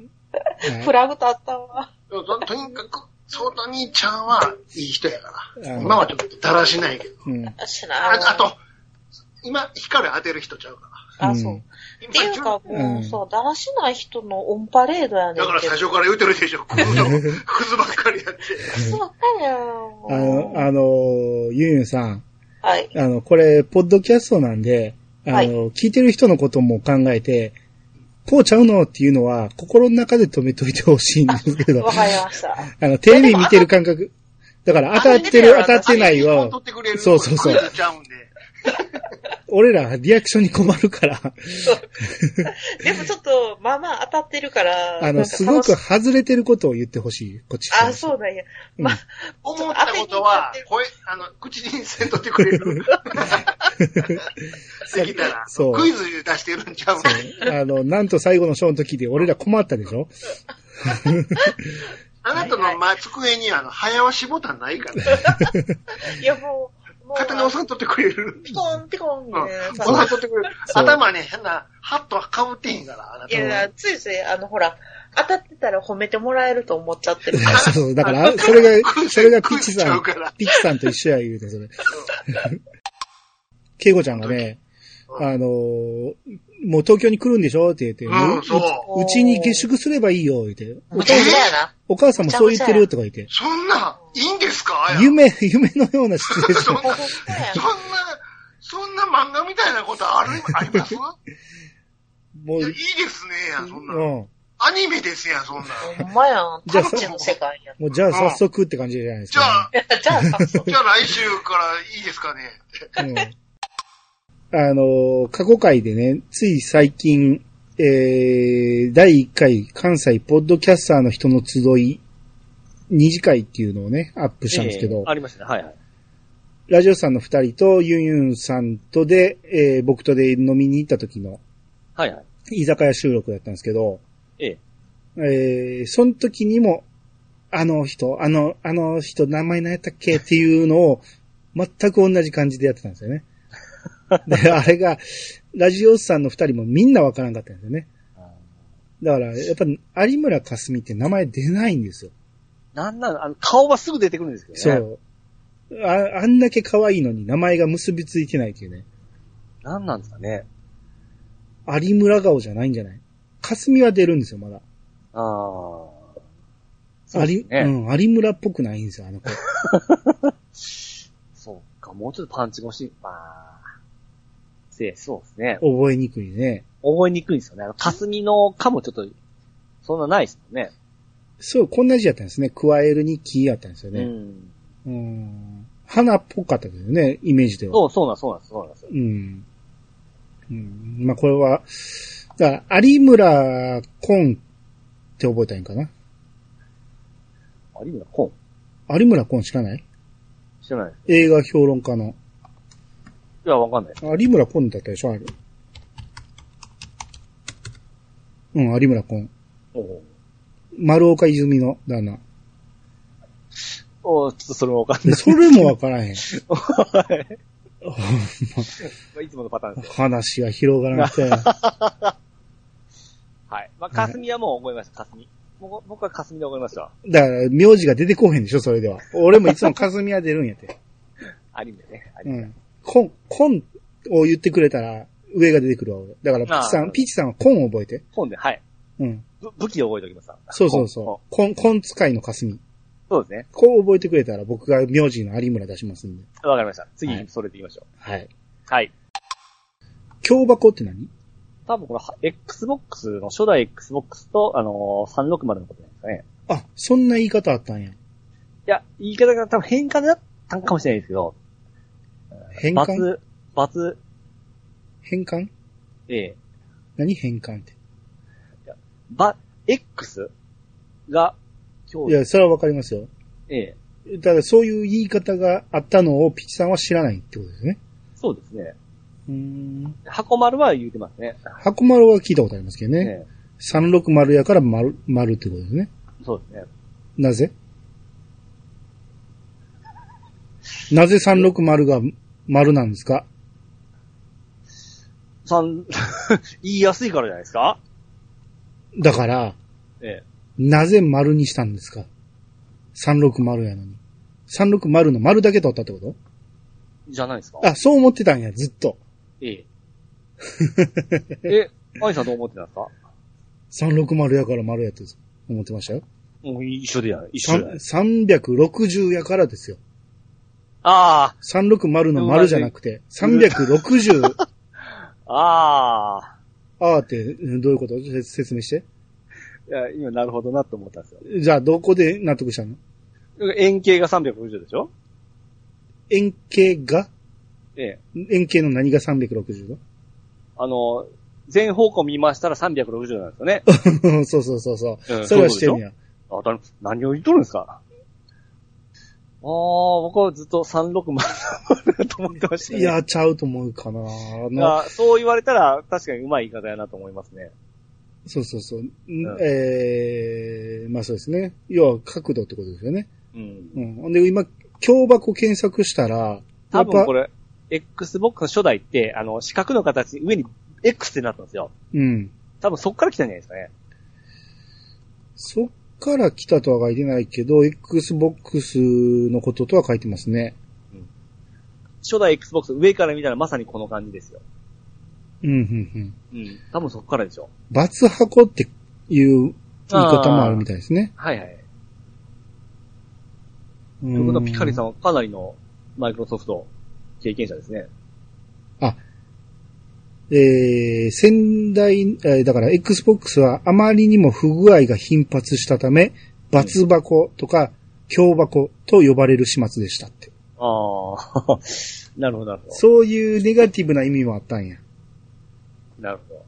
フラグ立ったわ。ととにかく、ソータ兄ちゃんはいい人やから。今はちょっとだらしないけど。うん。死なああと、今、光当てる人ちゃうから。あ、そう。うんっていうか、もうさ、だらしない人のオンパレードやねんけど。だから最初から言うてるでしょ。(laughs) クズの、クズばっかりやって。そうかよ。あの、あの、ゆんゆんさん。はい。あの、これ、ポッドキャストなんで、あの、はい聞いてる人のことも考えて、こうちゃうのっていうのは、心の中で止めといてほしいんですけどわ、かりました。(laughs) あの、テレビ見てる感覚。だから、当たってる、当たってないは、取ってくれるそうそうそうクイズちゃうんで。俺らリアクションに困るから、(laughs) でもちょっと、まあまあ当たってるから。あの、すごく外れてることを言ってほしい、こっちからあ、そうなんや。うんまあ、思ったことは、声、あの、口にせんとってくれる？(laughs) できたら、そうクイズ出してるんちゃう。あの、なんと最後のショーの時で俺ら困ったでしょ？あなたの、ま、机にあの、早押しボタンないから。(laughs) いやもう、勝手に押さんとってくれる。ピコンピコンねうん。。押さんとってくれる。頭ね、変な、ハットは被ってへんから、あなたいや、ついつい、あの、ほら、当たってたら褒めてもらえると思っちゃってるから。そう (laughs) そう、だから、それが、(laughs) それがピッチさんピッチさんと一緒や言うて、それ。ケイコちゃんがね、あのーもう東京に来るんでしょ？って言って、うんうそううちに下宿すればいいよ、言って。むちゃくちゃやな。お母さんもそう言ってるとか言って。そんな、いいんですか？夢、夢のようなシチュエーション。そんな、そんな、そんな漫画みたいなことある、あります？もいやいういですねや、そんな。うん。アニメですやん、そんな。ほんまやん。じゃあタッチの世界やん。もうじゃあ早速って感じじゃないですじゃか、あ、い (laughs) やじゃあ、早速。じゃあ来週からいいですかね。ね？うん。あの、過去回でね、つい最近、えー、第1回関西ポッドキャスターの人の集い、二次会っていうのをね、アップしたんですけど、ええありましたね。はいはい。ラジオさんの二人とユンユンさんとで、えー僕とで飲みに行った時のはいはい。居酒屋収録だったんですけど、ええ。えー、その時にも、あの人、あの、あの人、名前何やったっけっていうのを、全く同じ感じでやってたんですよね。で、あれが、ラジオさんの二人もみんなわからんかったんですよね。だから、やっぱ、有村架純って名前出ないんですよ。なんなん、あの、顔はすぐ出てくるんですけどね。そう。あ、あんだけ可愛いのに名前が結びついてないっていうね。なんなんですかね。有村顔じゃないんじゃない？霞は出るんですよ、まだ。ああ。ね。うん、有村っぽくないんですよ、あの子。(laughs) そうか。か、もうちょっとパンチが欲しい。まあ、そうですね。覚えにくいね。覚えにくいんですよね。あの、霞のかもちょっと、そんなないですもんね。そう、こんな字やったんですね。加えるに木やったんですよね。うん。うん。花っぽかったですよね、イメージでは。そう、そうなん、そうなんそうなんですよ。うん。うん。まあ、これは、だ有村昆って覚えたらいいんかな？有村コ有村昆知らない？ン知らない。映画評論家の。いや、わかんない。有村昆だったでしょあれ。うん、有村昆。おう丸岡泉の旦那。おうちょっとそれもわかんでない。それもわからへん。(laughs) まあいつものパターンですよ。話が広がらなくて。(laughs) はい。まあ、霞はもう覚えました、霞。もう僕は霞で覚えましたわ。だから、名字が出てこうへんでしょ、それでは。俺もいつも霞は出るんやて。(laughs) 有村ね。有村。うん。コン、コンを言ってくれたら、上が出てくるわ、俺。だから、ピチさん、ピチさんはコンを覚えて。本で、はい。うん。ぶ武器を覚えておきますわそうそうそう。コン、コン使いの霞。そうですね。こう覚えてくれたら、僕が名字の有村出しますんで。わかりました。次はい、それでいきましょう。はい。はい。京箱って何？多分これ、は Xbox の初代 Xbox と、あのー、360のことなんですかね。あ、そんな言い方あったんや。いや、言い方が多分変換だったんかもしれないですけど、変換バツ、変換？ええ、何変換って？バ、X が、今日、いや、それはわかりますよ。ええ、だからそういう言い方があったのをピチさんは知らないってことですね。そうですね。うーん。箱丸は言うてますね。箱丸は聞いたことありますけどね。え360やから丸、丸ってことですね。え、そうですね。なぜ？なぜ360が丸なんですか？三、(laughs) 言いやすいからじゃないですか？だから、ええ。なぜ丸にしたんですか ?360 やのに。360の丸だけ取ったってこと？じゃないですか？あ、そう思ってたんや、ずっと。ええ。(laughs) え、アイさんどう思ってたんですか？360やから丸やと思ってましたよ。もう一緒でや、一緒でや。360やからですよ。あ360の丸じゃなくて、360、(laughs) あ、ああ。あーって、どういうこと？せ説明して。いや、今なるほどなと思ったんですよ。じゃあ、どこで納得したの？円形が360でしょ？円形が？ええ。円形の何が360度？あの、全方向見ましたら360なんですよね。(laughs) そうそうそうそう。うんそれはしてるんや。あ、だ何を言っとるんですか？ああ、僕はずっと360だと思ってましたね。いや、ちゃうと思うかな。あそう言われたら確かにうまい言い方やなと思いますね。そうそうそう。んんえー、まあそうですね。要は角度ってことですよね。うん。うん。で、今、京箱検索したら、多分これ。れ、Xbox の初代って、あの、四角の形、上に X ってなったんですよ。うん。多分そっから来たんじゃないですかね。そっから来たとは書いてないけど、Xbox のこととは書いてますね。初代 Xbox 上から見たらまさにこの感じですよ。うん、うん、うん。うん。多分そっからでしょ。バツ箱っていう言い方もあるみたいですね。はいはい。とということはピカリさんはかなりのマイクロソフト経験者ですね。えー、仙台、えーだから Xbox はあまりにも不具合が頻発したため、バツ箱とか強箱と呼ばれる始末でしたって。ああ、(laughs) なるほど、そういうネガティブな意味もあったんや。ど。なるほ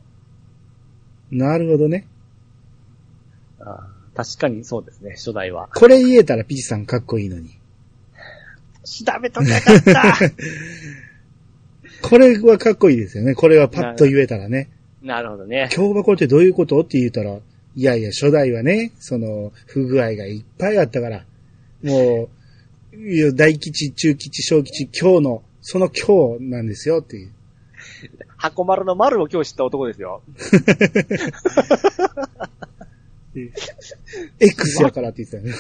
なるほどね。ど。あー確かにそうですね、初代は。これ言えたらピチさんかっこいいのに。調べときゃよかった (laughs) これはかっこいいですよね。これはパッと言えたらね。なるほどね。強箱ってどういうことって言ったら、いやいや、初代はね、その、不具合がいっぱいあったから、もう、大吉、中吉、小吉、今日の、その今日なんですよっていう。(laughs) 箱丸の丸を今日知った男ですよ。(laughs) X やからって言ってたよね。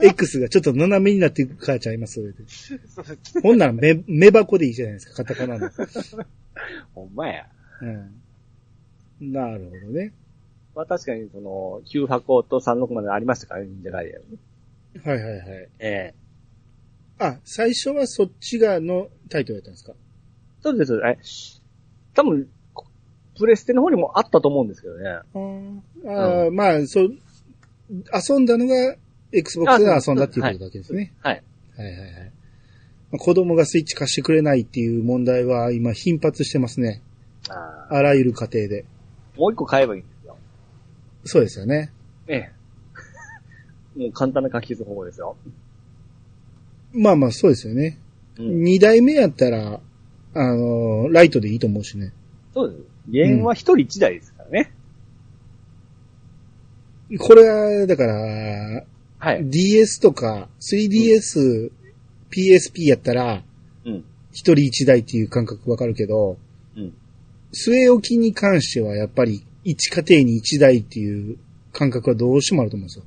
(laughs) X がちょっと斜めになっていくからちゃいます、それで。ほんなら目、目箱でいいじゃないですか、カタカナの。ほんまや。うん。なるほどね。まあ確かにその、9箱と36までありましたからね、忍者ガイアンね。はいはいはい。えあ、最初はそっちがのタイトルやったんですか？そうです。え、多分、プレステの方にもあったと思うんですけどね。あーあー、まあ、そう、遊んだのが Xbox で遊んだっていうことだけですね。はい。はいはいはい。まあ子供がスイッチ貸してくれないっていう問題は今頻発してますね。ああらゆる家庭で。ーもう一個買えばいいんですよ。そうですよね。ええ。(laughs) もう簡単な書き消す方法ですよ。まあまあそうですよね。うん。二代目やったら、あのーライトでいいと思うしね。そうです。ゲームは一人一台ですからね。これは、だから、はい。DS とか 3DS、PSP やったら、うん。一人一台っていう感覚わかるけど、うん。据え置きに関してはやっぱり一家庭に一台っていう感覚はどうしてもあると思うんですよ。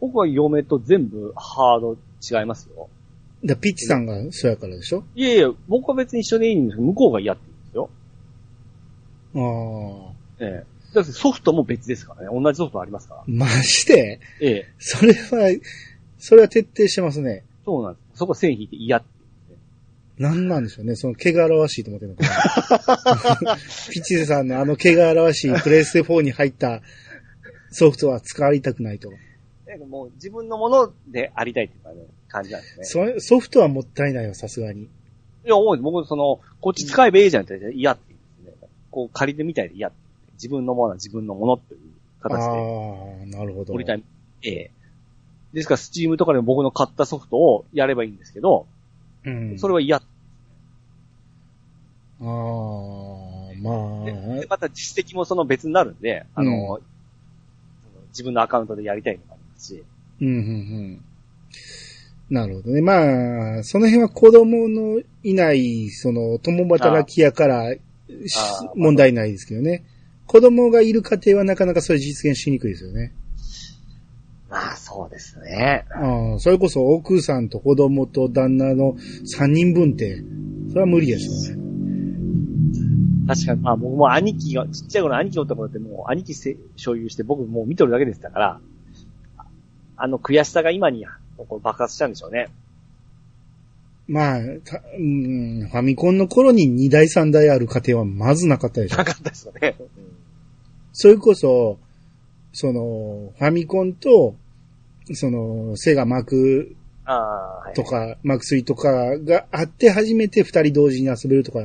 僕は嫁と全部ハード違いますよ。だからピッチさんがそうやからでしょいやいや、僕は別に一緒でいいんですけど、向こうが嫌って。ああ。ええ。だってソフトも別ですからね。同じソフトありますから。マジでええ。それは、それは徹底してますね。そうなんです。そこ線引いて嫌ってなんなんでしょうね。その毛が表しいと思ってるのかな。(laughs) ピッチさんのあの毛が表しいプレイステ4に入ったソフトは使いたくないと。なんかもう自分のものでありたいっていうかね、感じなんですね。ソフトはもったいないよ、さすがに。いや、思う。僕、その、こっち使えばいいじゃんって言って嫌って。こう借りてみたいで嫌って言って。自分のものは自分のものというあ形であ、なるほど。売りたい。ええ。ですから、スチームとかでも僕の買ったソフトをやればいいんですけど、うん。それは嫌。ああ、まで、また実績もその別になるんで、あの、その自分のアカウントでやりたいのもありますし、あ、うん、うん、うん。なるほどね。まあ、その辺は子供のいない、その、共働きやから、問題ないですけどね。子供がいる家庭はなかなかそれ実現しにくいですよね。まあ、そうですね。ああ、それこそ奥さんと子供と旦那の3人分って、それは無理ですよね。確かに、まあ僕も兄貴が、ちっちゃい頃兄貴おった頃ってもう兄貴せ所有して僕もう見とるだけでしたから、あの悔しさが今に爆発したんでしょうね。まあ、たうん、ファミコンの頃に2台3台ある家庭はまずなかったでしょな。かったですよね。それこそ、その、ファミコンと、その、セガマクああ、はい。とか、マクスイとかがあって初めて二人同時に遊べるとか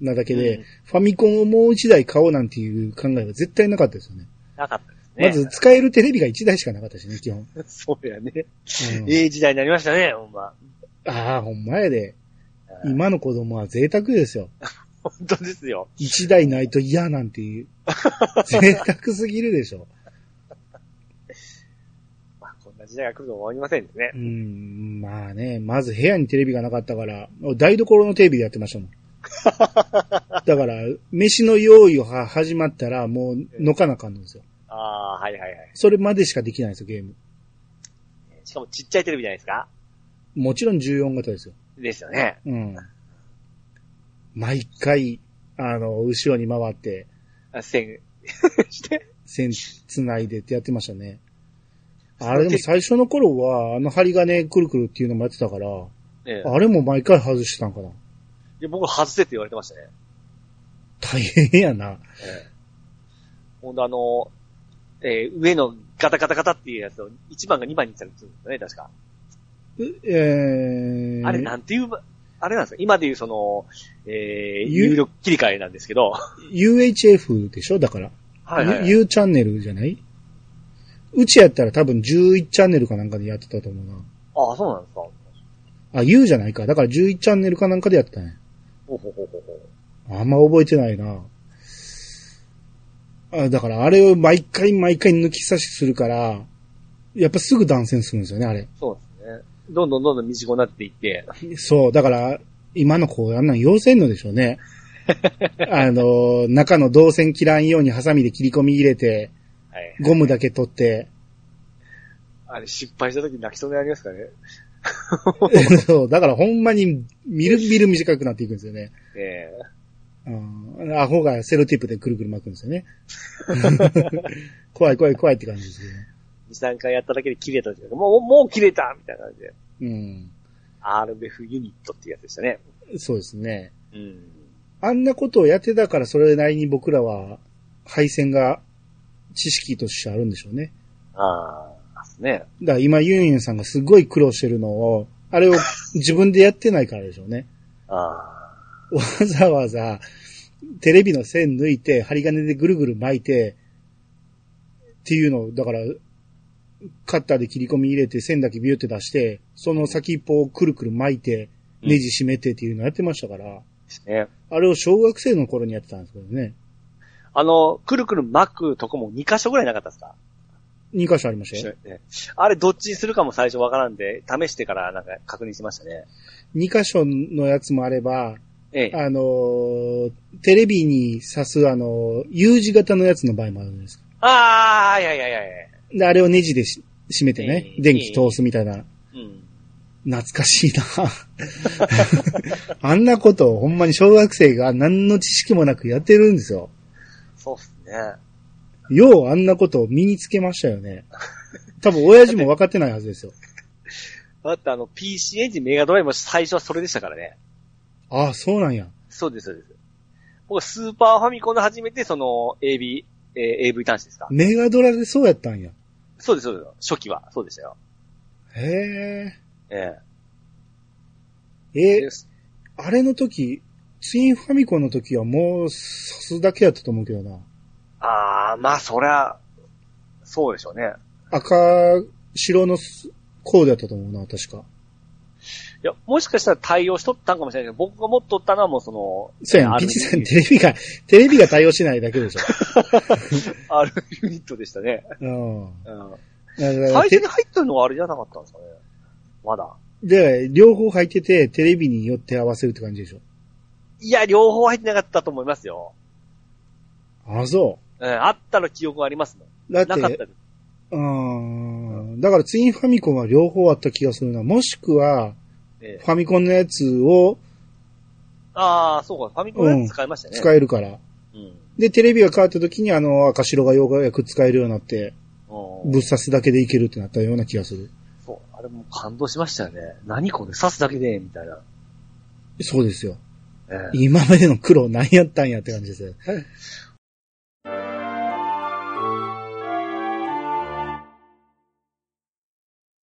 なだけで、うんファミコンをもう一台買おうなんていう考えは絶対なかったですよね。なかったですね。まず使えるテレビが一台しかなかったしね、基本。(laughs) そうやね。うんええ時代になりましたね、ほんま。ああ、ほんまやで。今の子供は贅沢ですよ。(laughs) 本当ですよ。一台ないと嫌なんていう。(laughs) 贅沢すぎるでしょ。(laughs) まあ、こんな時代が来るとは思いませんねう。ん、まあね、まず部屋にテレビがなかったから、台所のテレビでやってましたもん。だから、飯の用意が始まったら、もう、のかなあかんのですよ。ああ、はいはいはい。それまでしかできないんですよ、ゲーム。しかもちっちゃいテレビじゃないですかもちろん14型ですよ。ですよね。うん。毎回、あの、後ろに回って、あ線 (laughs) して。線繋いでってやってましたね。あれでも最初の頃は、あの針金くるくるっていうのもやってたから、ええあれも毎回外してたんかな。いや僕外せって言われてましたね。大変やな。ええほんとあの、えー上のガタガタガタっていうやつを1番が2番にしたりするんですよね、確か。えー、あれなんていう、あれなんですか？今でいうその、えー、ゆ入力切り替えなんですけど。UHF でしょ？だから。はいはい、U チャンネルじゃない？うちやったら多分11チャンネルかなんかでやってたと思うな。ああ、そうなんですか。あ、U じゃないか。だから11チャンネルかなんかでやってたね。ほうほうほうほうほう。あんま覚えてないな。あだからあれを毎回毎回抜き差しするから、やっぱすぐ断線するんですよね、あれ。そうですね。どんどんどんどん短くなっていって。そう、だから、今の子あんなん要せんのでしょうね。(laughs) あの、中の導線切らんようにハサミで切り込み入れて、はい。ゴムだけ取って、あれ失敗した時泣きそうになりますかね。(laughs) そう、だからほんまに、みるみる短くなっていくんですよね。ええうん、アホがセロテープでくるくる巻くんですよね。(laughs) 怖い怖い怖いって感じですよね。2、3回やっただけで切れた時もう、もう切れたみたいな感じで。うん。RBF ユニットっていうやつでしたね。そうですね。うん。あんなことをやってたからそれなりに僕らは配線が知識としてあるんでしょうね。ああ、ですね。だから今ユンユンさんがすごい苦労してるのを、あれを (laughs) 自分でやってないからでしょうね。ああ。わざわざテレビの線抜いて針金でぐるぐる巻いてっていうのを、だからカッターで切り込み入れて線だけビューって出して、その先っぽをくるくる巻いてネジ締めてっていうのやってましたから、ですね。あれを小学生の頃にやってたんですけどね。あの、くるくる巻くとこも2箇所ぐらいなかったですか？2箇所ありましたよ。ねあれどっちにするかも最初わからんで、試してからなんか確認しましたね。2箇所のやつもあれば、ええ。あのーテレビに挿すあのー U 字型のやつの場合もあるんです。ああ、いやいやいやいや。で、あれをネジでし締めてね、ええ電気通すみたいな。うん。懐かしいな (laughs) あんなことをほんまに小学生が何の知識もなくやってるんですよ。そうっすね。ようあんなことを身につけましたよね。多分親父も分かってないはずですよ。(laughs) だってあの、PC エンジンメガドライブも最初はそれでしたからね。ああ、そうなんや。そうです、そうです。僕スーパーファミコンで初めてその AV、えー AV 端子ですかメガドラでそうやったんや。そうです、そうです。初期は、そうでしたよ。へえええ。えで、すあれの時、ツインファミコンの時はもう刺すだけやったと思うけどな。ああ、まあそりゃ、そうでしょうね。赤、白のコードやったと思うな、確か。いや、もしかしたら対応しとったんかもしれないけど、僕が持っとったのはもうその、そうやん、ピチさんテレビが、テレビが対応しないだけでしょ。(laughs) あるユニットでしたね。うん。うん。最初に入ってるのがあれじゃなかったんですかね。まだ。で、両方入ってて、テレビによって合わせるって感じでしょ。いや、両方入ってなかったと思いますよ。あ、そうん、あったの記憶がありますも。だって、なかったです。うーん。だからツインファミコンは両方あった気がするな。もしくは、ええファミコンのやつをああ、そうか、ファミコンのやつ使いましたね。使えるから。うん。で、テレビが変わった時にあの赤白がようやく使えるようになって、うんぶっ刺すだけでいけるってなったような気がする。そう。あれもう感動しましたよね。何これ刺すだけで、みたいな。そうですよ。ええ今までの苦労何やったんやって感じですよ。(laughs)